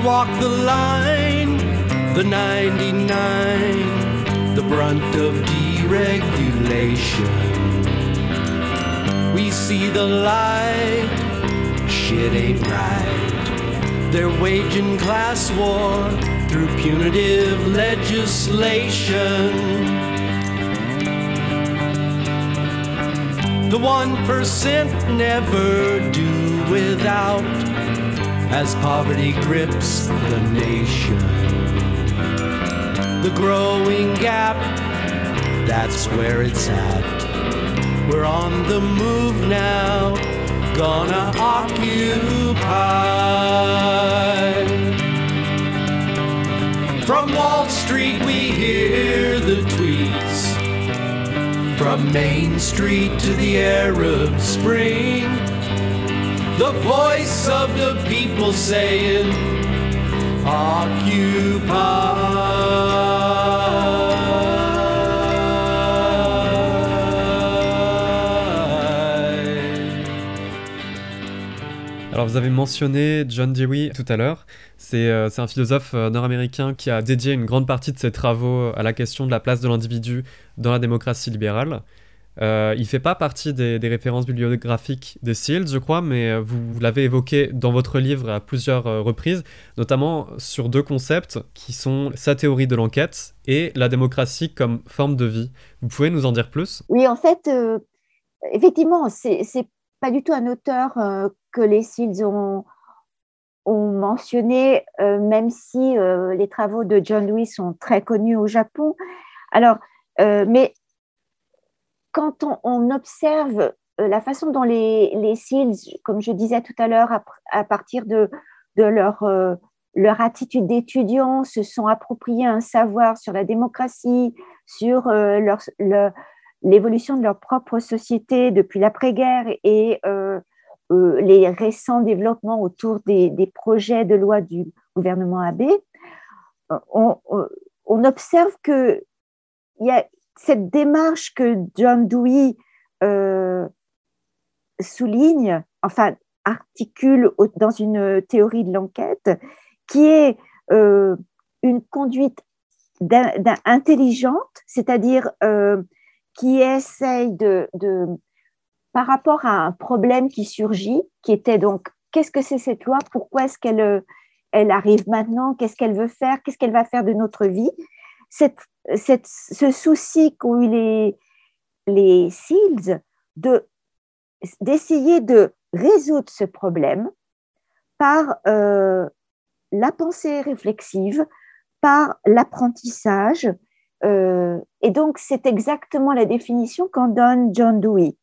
Walk the line, the 99, the brunt of deregulation. We see the light, shit ain't right. They're waging class war through punitive legislation. The one percent never do without as poverty grips the nation. The growing gap, that's where it's at. We're on the move now, gonna occupy. From Wall Street, we hear the tweets. From Main Street to the Arab Spring the voice of the people saying, Occupy. Alors vous avez mentionné John Dewey tout à l'heure. C'est euh, un philosophe euh, nord-américain qui a dédié une grande partie de ses travaux à la question de la place de l'individu dans la démocratie libérale. Euh, il fait pas partie des, références bibliographiques des SEALs, je crois, mais euh, vous, l'avez évoqué dans votre livre à plusieurs euh, reprises, notamment sur deux concepts qui sont sa théorie de l'enquête et la démocratie comme forme de vie. Vous pouvez nous en dire plus? Oui, en fait, effectivement, c'est pas du tout un auteur que les SEALs ont, ont mentionné, même si les travaux de John Lewis sont très connus au Japon. Alors, mais quand on, observe euh, la façon dont les, les comme je disais tout à l'heure, à, partir de, leur, euh, leur attitude d'étudiants, se sont appropriés un savoir sur la démocratie, sur euh, l'évolution de leur propre société depuis l'après-guerre et les récents développements autour des, projets de loi du gouvernement Abe, on, on observe qu'il y a cette démarche que John Dewey euh, souligne, enfin articule dans une théorie de l'enquête, qui est euh, une conduite intelligente, c'est-à-dire euh, qui essaye de, par rapport à un problème qui surgit, qui était donc qu'est-ce que c'est cette loi, pourquoi est-ce qu'elle elle arrive maintenant, qu'est-ce qu'elle veut faire, qu'est-ce qu'elle va faire de notre vie, cette ce souci qu'ont eu les, les SEALs d'essayer de, résoudre ce problème par euh, la pensée réflexive, par l'apprentissage. Euh, et donc, c'est exactement la définition qu'en donne John Dewey.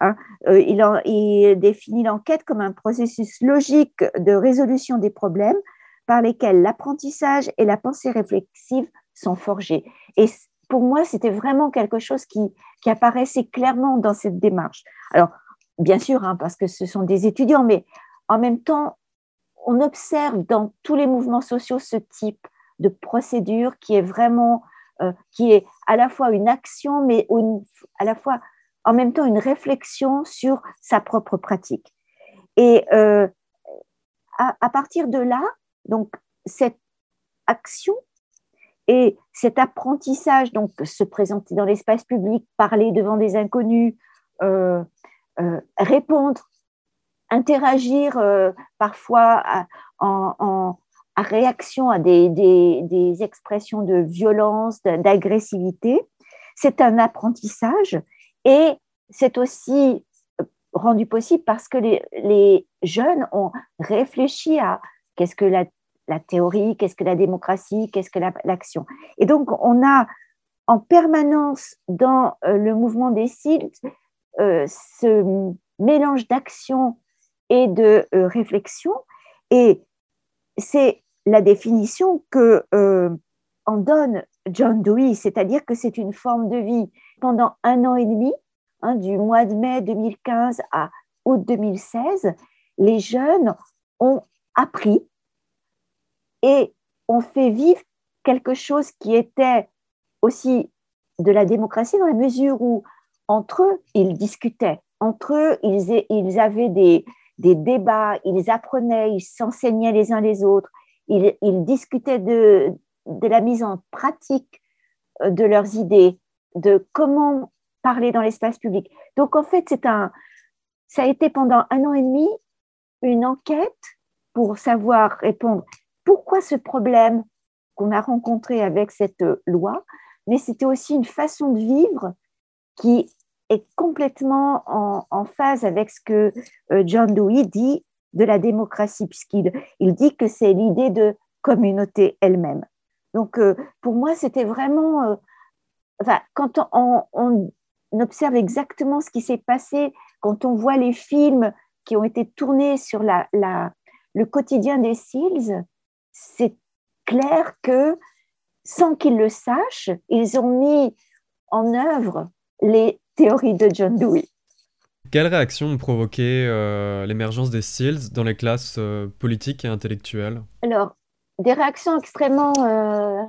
Hein. Euh, il, il, définit l'enquête comme un processus logique de résolution des problèmes par lesquels l'apprentissage et la pensée réflexive sont forgés. Et pour moi, c'était vraiment quelque chose qui, qui, apparaissait clairement dans cette démarche. Alors, bien sûr, hein, parce que ce sont des étudiants, mais en même temps, on observe dans tous les mouvements sociaux ce type de procédure qui est vraiment, euh, qui est à la fois une action, mais à la fois en même temps une réflexion sur sa propre pratique. Et euh, à, à, partir de là, donc cette action et cet apprentissage, donc se présenter dans l'espace public, parler devant des inconnus, euh, euh, répondre, interagir euh, parfois en, réaction à des, expressions de violence, d'agressivité, c'est un apprentissage. Et c'est aussi rendu possible parce que les, les jeunes ont réfléchi à qu'est-ce que la la théorie, qu'est-ce que la démocratie, qu'est-ce que l'action. et donc, on a en permanence dans euh, le mouvement des SILT euh, ce mélange d'action et de euh, réflexion. Et c'est la définition que en donne John Dewey, c'est-à-dire que c'est une forme de vie. Pendant un an et demi, hein, du mois de mai 2015 à août 2016, les jeunes ont appris et on fait vivre quelque chose qui était aussi de la démocratie dans la mesure où entre eux, ils discutaient, entre eux, ils, avaient des, débats, ils apprenaient, ils s'enseignaient les uns les autres, ils, ils discutaient de, de, la mise en pratique euh, de leurs idées, de comment parler dans l'espace public. Donc en fait, c'est un, ça a été pendant un an et demi une enquête pour savoir répondre pourquoi ce problème qu'on a rencontré avec cette euh, loi, mais c'était aussi une façon de vivre qui est complètement en, phase avec ce que euh, John Dewey dit de la démocratie, puisqu'il il dit que c'est l'idée de communauté elle-même. Donc, euh, pour moi, c'était vraiment, quand on, observe exactement ce qui s'est passé, quand on voit les films qui ont été tournés sur la, le quotidien des SEALs, c'est clair que sans qu'ils le sachent, ils ont mis en œuvre les théories de John Dewey. Quelle réaction ont provoqué euh, l'émergence des SEALs dans les classes euh, politiques et intellectuelles? Alors, des réactions extrêmement euh,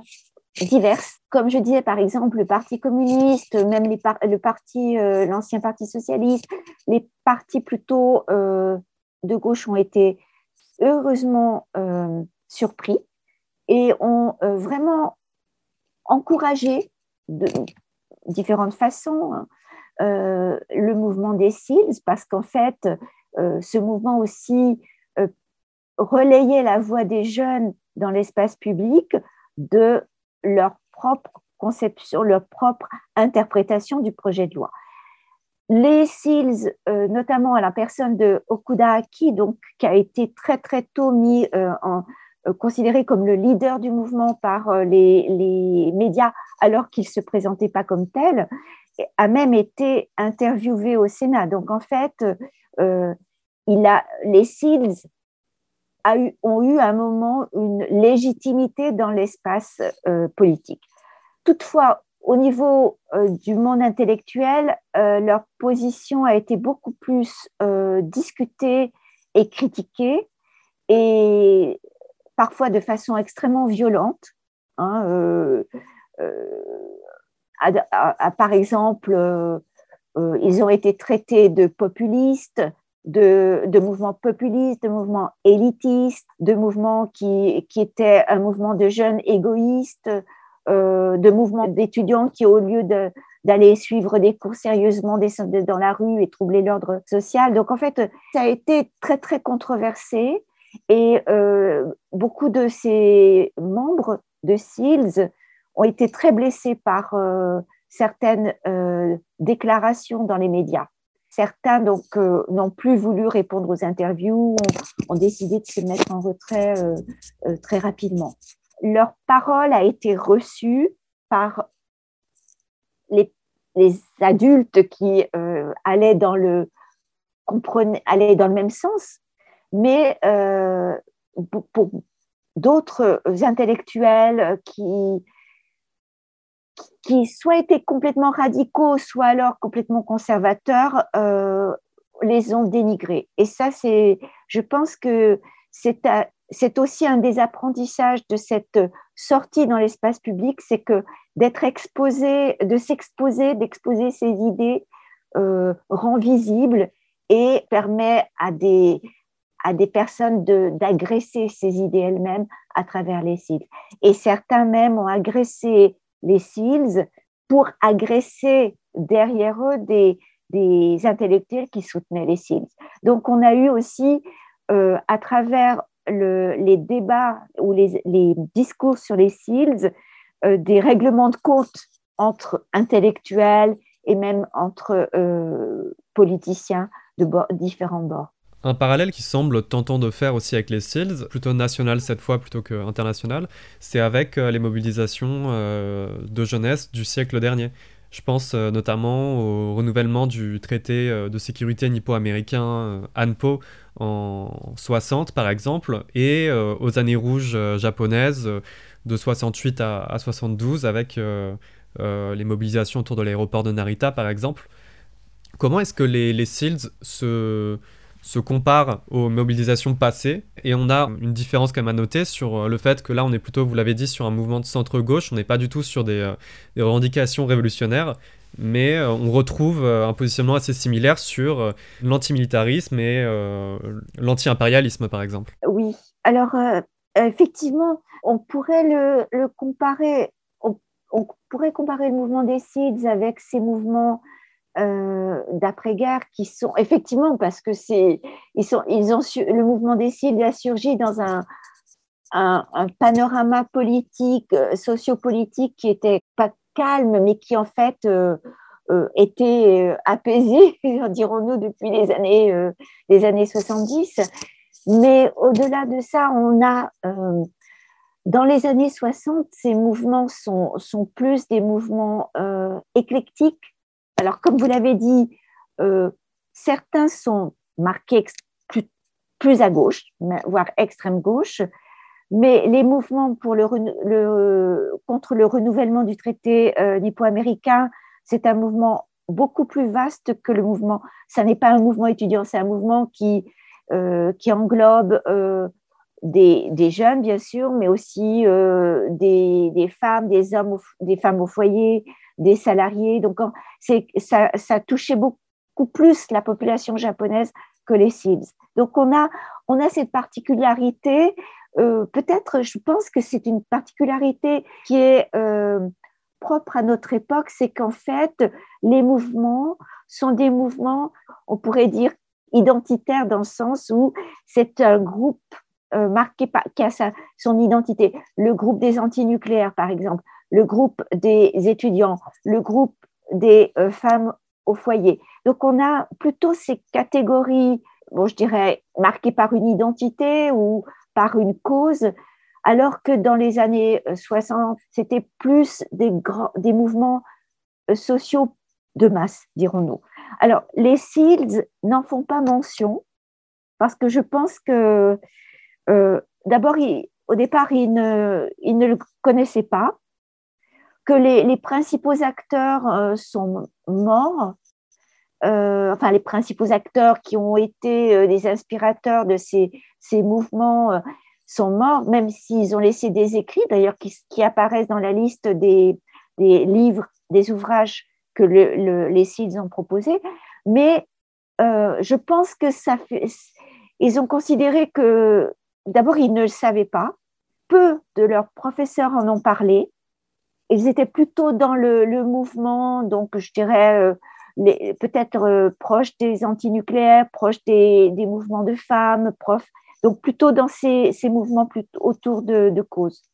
diverses. Comme je disais, par exemple, le Parti communiste, même le parti, l'ancien Parti socialiste, les partis plutôt de gauche ont été heureusement surpris et ont euh, vraiment encouragé de différentes façons hein, le mouvement des SEALs, parce qu'en fait, ce mouvement aussi relayait la voix des jeunes dans l'espace public de leur propre conception, leur propre interprétation du projet de loi. Les SEALs, euh, notamment à la personne de Okuda Aki, donc, qui a été très très tôt mis euh, en, euh, considéré comme le leader du mouvement par les, les, médias alors qu'il ne se présentait pas comme tel, a même été interviewé au Sénat. Donc en fait, il a, les SEALs eu, ont eu à un moment une légitimité dans l'espace politique. Toutefois, au niveau euh, du monde intellectuel, euh, leur position a été beaucoup plus euh, discutée et critiquée, et parfois de façon extrêmement violente. Hein, par exemple, ils ont été traités de populistes, de, de, mouvements populistes, de mouvements élitistes, de mouvements qui, qui étaient un mouvement de jeunes égoïstes, euh, de mouvements d'étudiants qui, au lieu d'aller suivre des cours sérieusement, descendaient dans la rue et troubler l'ordre social. Donc, en fait, ça a été très, très controversé et euh, beaucoup de ces membres de SEALS ont été très blessés par euh, certaines déclarations dans les médias. Certains donc n'ont plus voulu répondre aux interviews, ont, décidé de se mettre en retrait très rapidement leur parole a été reçue par les, adultes qui euh, allaient dans le même sens, mais euh, pour, d'autres intellectuels qui, qui soit étaient complètement radicaux, soit alors complètement conservateurs, euh, les ont dénigrés. Et ça, c'est, je pense que c'est c'est aussi un des apprentissages de cette sortie dans l'espace public, c'est que d'être exposé, de s'exposer, d'exposer ses idées euh, rend visible et permet à des, à des personnes d'agresser ces idées elles-mêmes à travers les SEALs. Et certains même ont agressé les SEALs pour agresser derrière eux des, des intellectuels qui soutenaient les SEALs. Donc on a eu aussi, euh, à travers les débats ou les, discours sur les SEALs euh, des règlements de compte entre intellectuels et même entre euh, politiciens de différents bords. Un parallèle qui semble tentant de faire aussi avec les SEALs, plutôt national cette fois plutôt qu'international, c'est avec euh, les mobilisations de jeunesse du siècle dernier. Je pense euh, notamment au renouvellement du traité euh, de sécurité nippo-américain euh, ANPO en 60 par exemple, et aux années rouges japonaises de 68 à, 72 avec les mobilisations autour de l'aéroport de Narita par exemple. Comment est-ce que les, les SEALs se se compare aux mobilisations passées. Et on a une différence quand même à noter sur euh, le fait que là on est plutôt, vous l'avez dit, sur un mouvement de centre-gauche, on n'est pas du tout sur des, euh, revendications révolutionnaires, mais euh, on retrouve un positionnement assez similaire sur l'antimilitarisme et l'anti-impérialisme par exemple. Oui, alors effectivement, on pourrait le, comparer, on, pourrait comparer le mouvement des SIDS avec ces mouvements euh, d'après-guerre qui sont effectivement parce que c'est ils sont ils ont le mouvement des cils a surgi dans un, un, panorama politique euh, sociopolitique qui était pas calme mais qui en fait euh, était apaisé dirons-nous depuis les années les années 70 mais au-delà de ça on a dans les années 60, ces mouvements sont, sont plus des mouvements éclectiques alors, comme vous l'avez dit, euh, certains sont marqués plus, à gauche, voire extrême gauche, mais les mouvements contre le renouvellement du traité euh, nippo-américain, c'est un mouvement beaucoup plus vaste que le mouvement. Ça n'est pas un mouvement étudiant, c'est un mouvement qui, euh, qui englobe des, jeunes, bien sûr, mais aussi des, des, femmes, des hommes, des femmes au foyer, des salariés. Donc, ça, ça touchait beaucoup plus la population japonaise que les SEALs. Donc, on a, on a cette particularité. Euh, peut-être, je pense que c'est une particularité qui est euh, propre à notre époque, c'est qu'en fait, les mouvements sont des mouvements, on pourrait dire, identitaires dans le sens où c'est un groupe euh, marqué par, qui a son identité. Le groupe des antinucléaires, par exemple, le groupe des étudiants, le groupe des euh, femmes au foyer. Donc, on a plutôt ces catégories, bon, je dirais, marquées par une identité ou par une cause, alors que dans les années 60, euh, c'était plus des, grands, des mouvements sociaux de masse, dirons-nous. Alors, les SEALs n'en font pas mention parce que je pense que euh, d'abord, au départ, ils ne, le connaissaient pas, que les, principaux acteurs euh, sont morts, euh, enfin les principaux acteurs qui ont été des inspirateurs de ces, ces sont morts, même s'ils ont laissé des écrits, d'ailleurs, qui, apparaissent dans la liste des, livres, des ouvrages que les SIDS ont proposés. Mais je pense que ça fait. Ils ont considéré que d'abord, ils ne le savaient pas. Peu de leurs professeurs en ont parlé. Ils étaient plutôt dans le, mouvement, donc je dirais euh, peut-être euh, proches des antinucléaires, proches des, mouvements de femmes, profs, donc plutôt dans ces, mouvements autour de causes.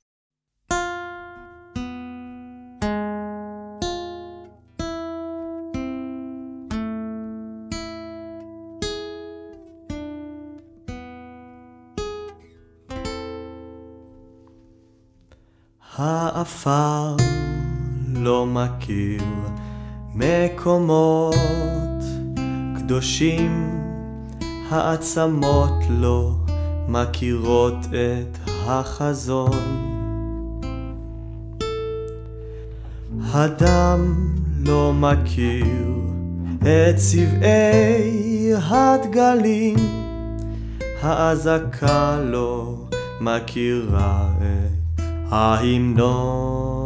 מכיר מקומות קדושים, העצמות לא מכירות את החזון. הדם לא מכיר את צבעי הדגלים, האזעקה לא מכירה את ההמנון.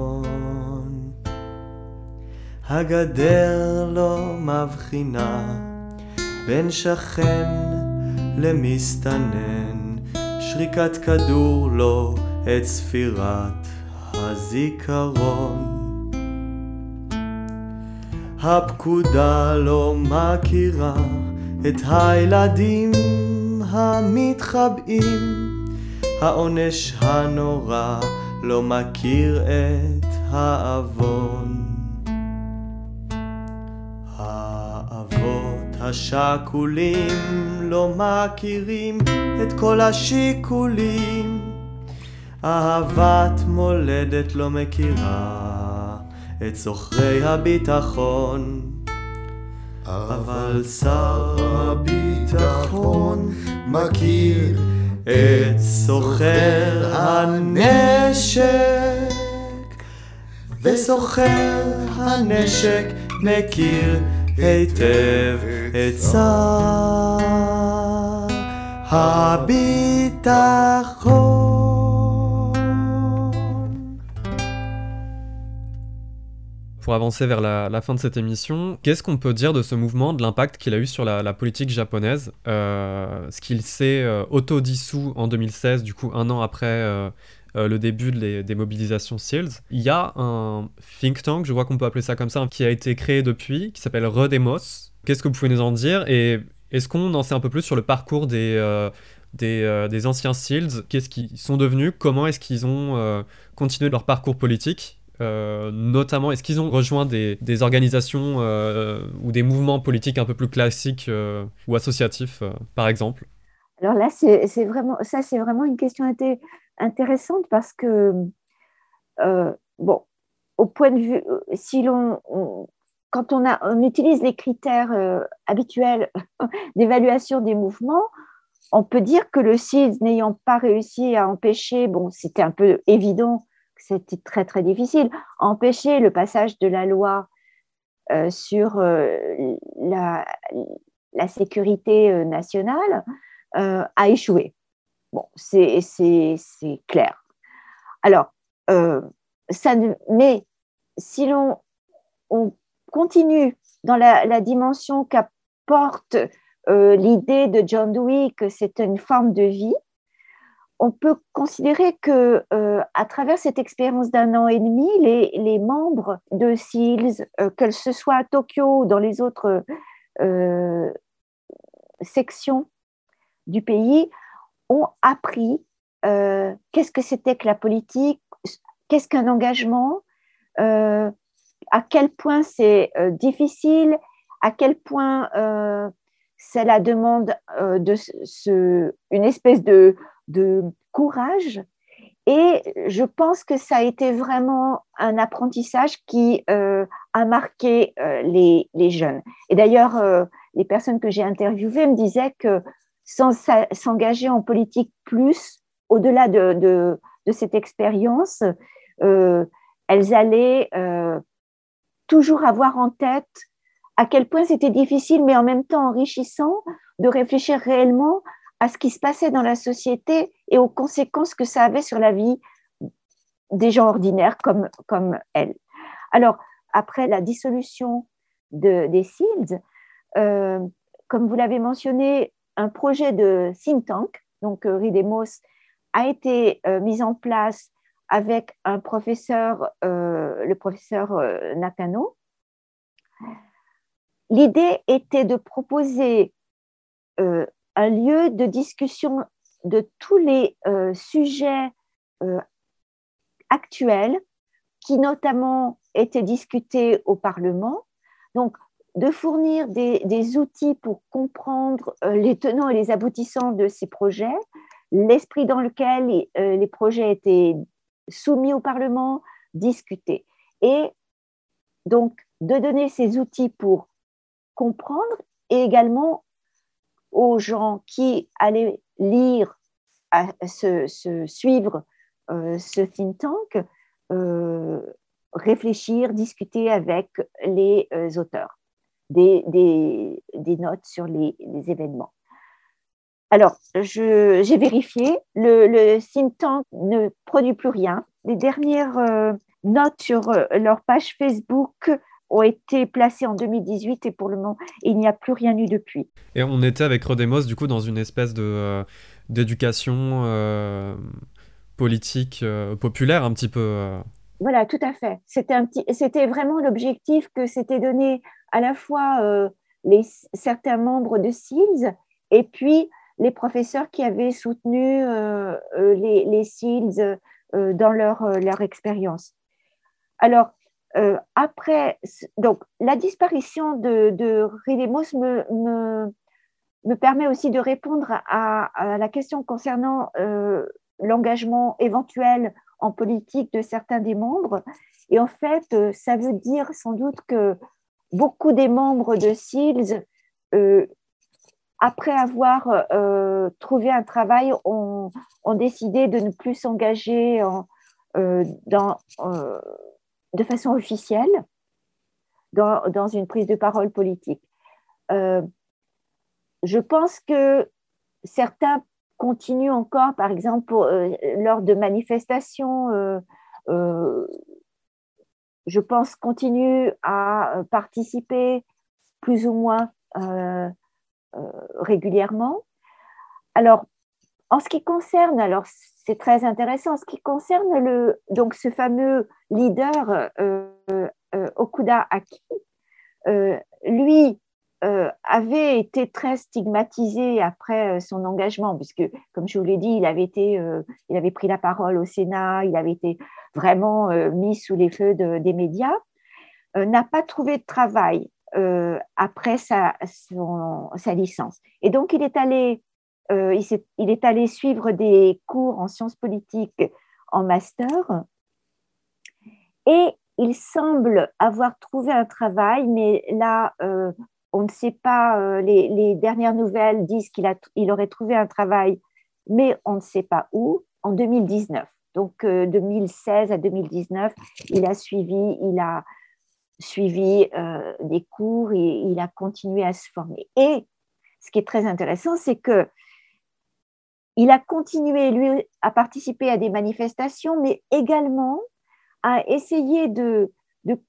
הגדר לא מבחינה בין שכן למסתנן, שריקת כדור לא את ספירת הזיכרון. הפקודה לא מכירה את הילדים המתחבאים, העונש הנורא לא מכיר את העוון. השכולים לא מכירים את כל השיקולים. אהבת מולדת לא מכירה את סוחרי הביטחון. אבל שר הביטחון מכיר את סוחר הנשק, וסוחר הנשק מכיר היטב את שר הביטחון. pour avancer vers la, fin de cette émission, qu'est-ce qu'on peut dire de ce mouvement, de l'impact qu'il a eu sur la, politique japonaise euh, Ce qu'il s'est euh, autodissous en 2016, du coup un an après euh, le début des mobilisations SEALS. Il y a un think tank, je vois qu'on peut appeler ça comme ça, qui a été créé depuis, qui s'appelle Redemos. Qu'est-ce que vous pouvez nous en dire Et est-ce qu'on en sait un peu plus sur le parcours des... Des, des, anciens SEALs, qu'est-ce qu'ils sont devenus, comment est-ce qu'ils ont continué leur parcours politique? Euh, notamment, est-ce qu'ils ont rejoint des, organisations euh, ou des mouvements politiques un peu plus classiques euh, ou associatifs, par exemple? Alors là, c'est vraiment, ça, c'est vraiment une question intéressante parce que, bon, au point de vue, si l'on, quand on, utilise les critères habituels d'évaluation des mouvements, on peut dire que le CID n'ayant pas réussi à empêcher, bon, c'était un peu évident c'était très très difficile. Empêcher le passage de la loi euh, sur euh, la, sécurité euh, nationale a échoué. Bon, c'est clair. Alors, mais si l'on on continue dans la, dimension qu'apporte l'idée de John Dewey que c'est une forme de vie, on peut considérer que à travers cette expérience d'un an et demi, les, membres de SEALS, que ce soit à Tokyo ou dans les autres sections du pays, ont appris qu'est-ce que c'était que la politique, qu'est-ce qu'un engagement, à quel point c'est difficile, à quel point c'est la demande de ce, une espèce de de courage. Et je pense que ça a été vraiment un apprentissage qui euh, a marqué euh, les, les, jeunes. Et d'ailleurs, euh, les personnes que j'ai interviewées me disaient que sans s'engager en politique plus, au-delà de, de, de, cette expérience, elles allaient toujours avoir en tête à quel point c'était difficile, mais en même temps enrichissant, de réfléchir réellement à ce qui se passait dans la société et aux conséquences que ça avait sur la vie des gens ordinaires comme, comme elle. Alors, après la dissolution de, des SEALS, euh, comme vous l'avez mentionné, un projet de think tank, donc euh, Ridemos, a été euh, mis en place avec un professeur, le professeur Nakano. L'idée était de proposer un lieu de discussion de tous les euh, sujets euh, actuels qui notamment étaient discutés au Parlement. Donc, de fournir des, outils pour comprendre euh, les tenants et les aboutissants de ces projets, l'esprit dans lequel les projets étaient soumis au Parlement, discutés. Et donc, de donner ces outils pour comprendre et également aux gens qui allaient lire, se, suivre euh, ce think tank, euh, réfléchir, discuter avec les euh, auteurs, des, notes sur les événements. Alors, j'ai vérifié, le, le, think tank ne produit plus rien. Les dernières notes sur leur page Facebook ont été placés en 2018 et pour le moment, il n'y a plus rien eu depuis. Et on était avec Rodemos, du coup, dans une espèce de, euh, d'éducation euh, politique euh, populaire, un petit peu. Voilà, tout à fait. C'était vraiment l'objectif que s'étaient donné à la fois les, certains membres de SEALS et puis les professeurs qui avaient soutenu les, les SEALS dans leur, leur expérience. Alors, euh, après, donc, la disparition de, de Ridemos me, me, me, permet aussi de répondre à, la question concernant euh, l'engagement éventuel en politique de certains des membres. Et en fait, euh, ça veut dire sans doute que beaucoup des membres de SEALS, après avoir trouvé un travail, ont, ont, décidé de ne plus s'engager dans de façon officielle dans, une prise de parole politique. Euh, je pense que certains continuent encore, par exemple, euh, lors de manifestations, euh, je pense, continuent à participer plus ou moins régulièrement. Alors, en ce qui concerne, alors c'est très intéressant, en ce qui concerne le, donc ce fameux leader euh, euh, Okuda Aki, euh, lui avait été très stigmatisé après son engagement, puisque, comme je vous l'ai dit, il avait, été, il avait pris la parole au Sénat, il avait été vraiment mis sous les feux des médias, n'a pas trouvé de travail après sa, sa licence. Et donc, il est allé euh, il, est, allé suivre des cours en sciences politiques en master et il semble avoir trouvé un travail, mais là, euh, on ne sait pas, euh, les, dernières nouvelles disent qu'il il aurait trouvé un travail, mais on ne sait pas où, en 2019. Donc, 2016 à 2019, il a suivi, il a suivi des cours et il a continué à se former. Et ce qui est très intéressant, c'est que il a continué, lui, à participer à des manifestations, mais également à essayer de,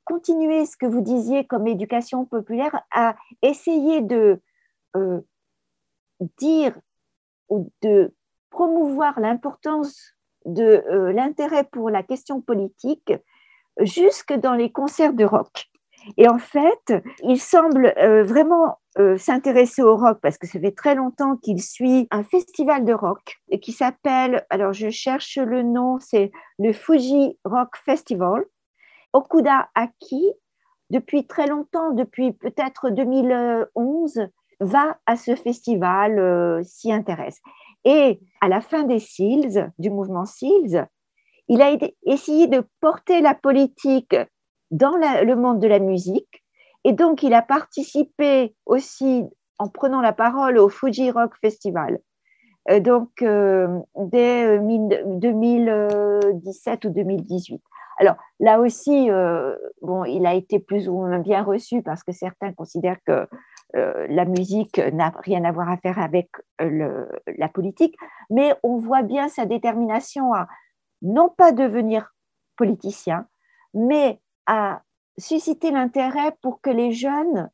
continuer ce que vous disiez comme éducation populaire, à essayer de euh, dire ou de promouvoir l'importance de l'intérêt pour la question politique jusque dans les concerts de rock. Et en fait, il semble vraiment s'intéresser au rock parce que ça fait très longtemps qu'il suit un festival de rock qui s'appelle, alors je cherche le nom, c'est le Fuji Rock Festival. Okuda Aki, depuis très longtemps, depuis peut-être 2011, va à ce festival, s'y intéresse. Et à la fin des SEALs, du mouvement SEALs, il a essayé de porter la politique dans le monde de la musique. Et donc, il a participé aussi en prenant la parole au Fuji Rock Festival. Euh, donc, euh, dès 2017 ou 2018. Alors, là aussi, euh, bon, il a été plus ou moins bien reçu parce que certains considèrent que la musique n'a rien à voir à faire avec la politique, mais on voit bien sa détermination à non pas devenir politicien, mais à susciter l'intérêt pour que les jeunes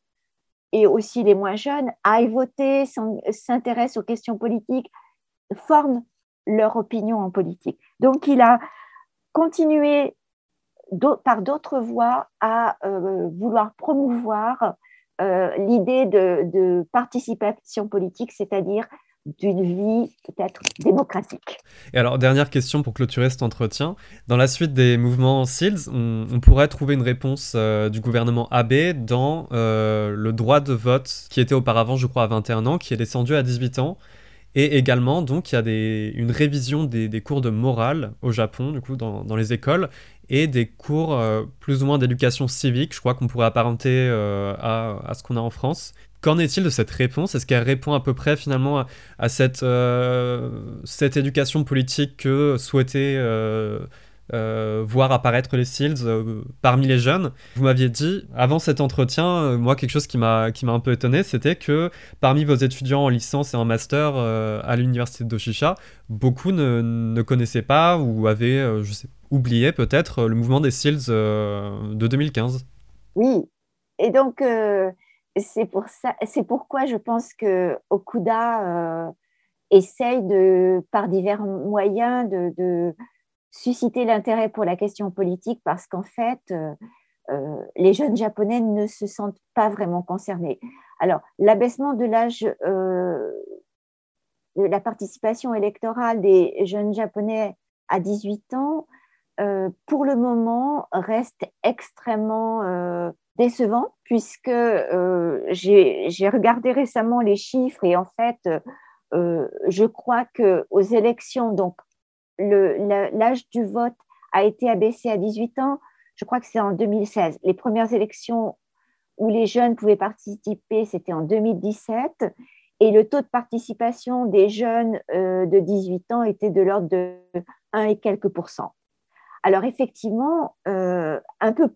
et aussi les moins jeunes aillent voter, s'intéressent aux questions politiques, forment leur opinion en politique. Donc il a continué par d'autres voies à euh, vouloir promouvoir euh, l'idée de, participation politique, c'est-à-dire d'une vie peut-être démocratique. Et alors, dernière question pour clôturer cet entretien. Dans la suite des mouvements SEALS, on, pourrait trouver une réponse euh, du gouvernement Abe dans euh, le droit de vote qui était auparavant, je crois, à 21 ans, qui est descendu à 18 ans. Et également, donc, il y a une révision des, cours de morale au Japon, du coup, dans, les écoles, et des cours euh, plus ou moins d'éducation civique, je crois qu'on pourrait apparenter à, ce qu'on a en France. Qu'en est-il de cette réponse? Est-ce qu'elle répond à peu près finalement à, cette, euh, cette éducation politique que souhaitait euh, euh, voir apparaître les SEALs parmi les jeunes? Vous m'aviez dit, avant cet entretien, moi quelque chose qui m'a un peu étonné, c'était que parmi vos étudiants en licence et en master à l'université d'Oshisha, beaucoup ne, ne, connaissaient pas ou avaient, je sais, oublié peut-être le mouvement des SEALs de 2015. Oui, et donc c'est pour ça, c'est pourquoi je pense que Okuda euh, essaye de, par divers moyens, de, susciter l'intérêt pour la question politique parce qu'en fait, euh, euh, les jeunes japonais ne se sentent pas vraiment concernés. Alors, l'abaissement de l'âge de la participation électorale des jeunes japonais à 18 ans, pour le moment, reste extrêmement décevant puisque euh, j'ai regardé récemment les chiffres et en fait, euh, je crois que aux élections, donc l'âge du vote a été abaissé à 18 ans. Je crois que c'est en 2016. Les premières élections où les jeunes pouvaient participer, c'était en 2017. Et le taux de participation des jeunes euh, de 18 ans était de l'ordre de 1 et quelques pourcents. Alors effectivement, un peu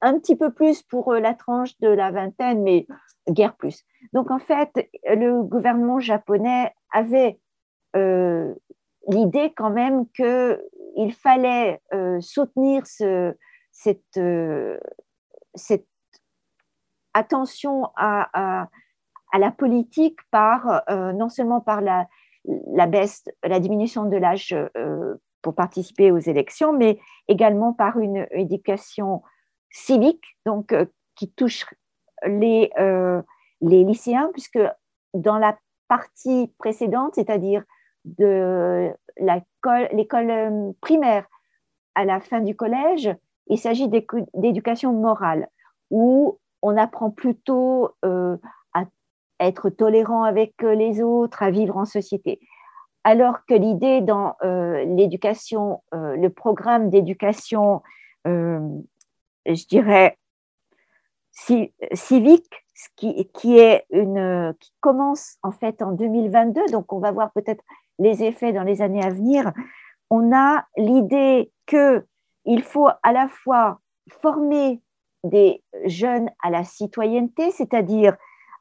un petit peu plus pour euh, la tranche de la vingtaine, mais guère plus. Donc en fait, le gouvernement japonais avait euh, l'idée quand même qu'il fallait euh, soutenir cette, attention à, la politique par non seulement par la baisse, la diminution de l'âge pour participer aux élections, mais également par une éducation civique, donc euh, qui touche les, euh, les lycéens, puisque dans la partie précédente, c'est-à-dire de l'école euh, primaire à la fin du collège, il s'agit d'éducation morale, où on apprend plutôt à être tolérant avec les autres, à vivre en société. Alors que l'idée dans l'éducation, le programme d'éducation je dirais, civique, qui, qui, est une, commence en fait en 2022, donc on va voir peut-être les effets dans les années à venir. On a l'idée qu'il faut à la fois former des jeunes à la citoyenneté, c'est-à-dire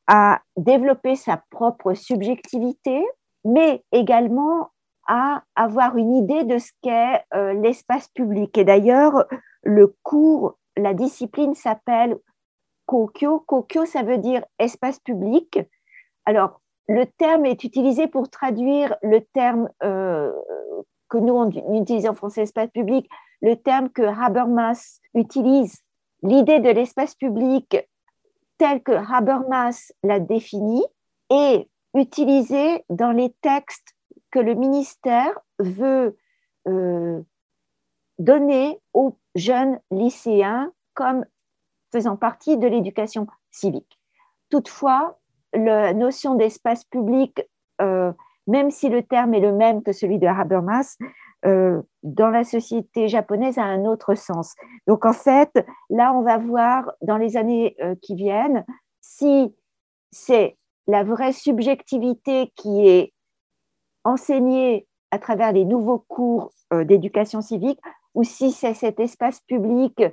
à développer sa propre subjectivité, mais également à avoir une idée de ce qu'est euh, l'espace public. Et d'ailleurs, le cours la discipline s'appelle Kokyo. Kokyo, ça veut dire espace public. Alors, le terme est utilisé pour traduire le terme euh, que nous on utilise en français espace public, le terme que Habermas utilise, l'idée de l'espace public tel que Habermas l'a défini est utilisée dans les textes que le ministère veut euh, donner aux jeunes lycéens comme faisant partie de l'éducation civique. Toutefois, la notion d'espace public, euh, même si le terme est le même que celui de Habermas, euh, dans la société japonaise a un autre sens. Donc en fait, là, on va voir dans les années euh, qui viennent si c'est la vraie subjectivité qui est enseignée à travers les nouveaux cours d'éducation civique ou si c'est cet espace public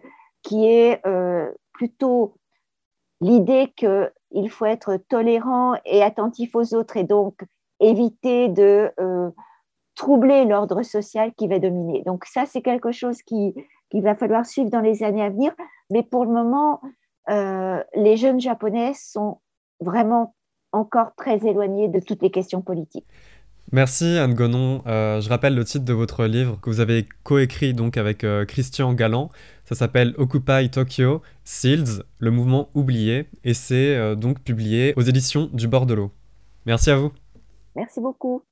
qui est plutôt l'idée qu'il faut être tolérant et attentif aux autres et donc éviter de euh, troubler l'ordre social qui va dominer. Donc ça, c'est quelque chose qui, va falloir suivre dans les années à venir. Mais pour le moment, euh, les jeunes japonais sont vraiment encore très éloignés de toutes les questions politiques. Merci Anne Gonon. Euh, je rappelle le titre de votre livre que vous avez coécrit donc avec Christian Galland. Ça s'appelle Occupy Tokyo, SEALS, le mouvement oublié, et c'est euh, donc publié aux éditions du bord de l'eau. Merci à vous. Merci beaucoup.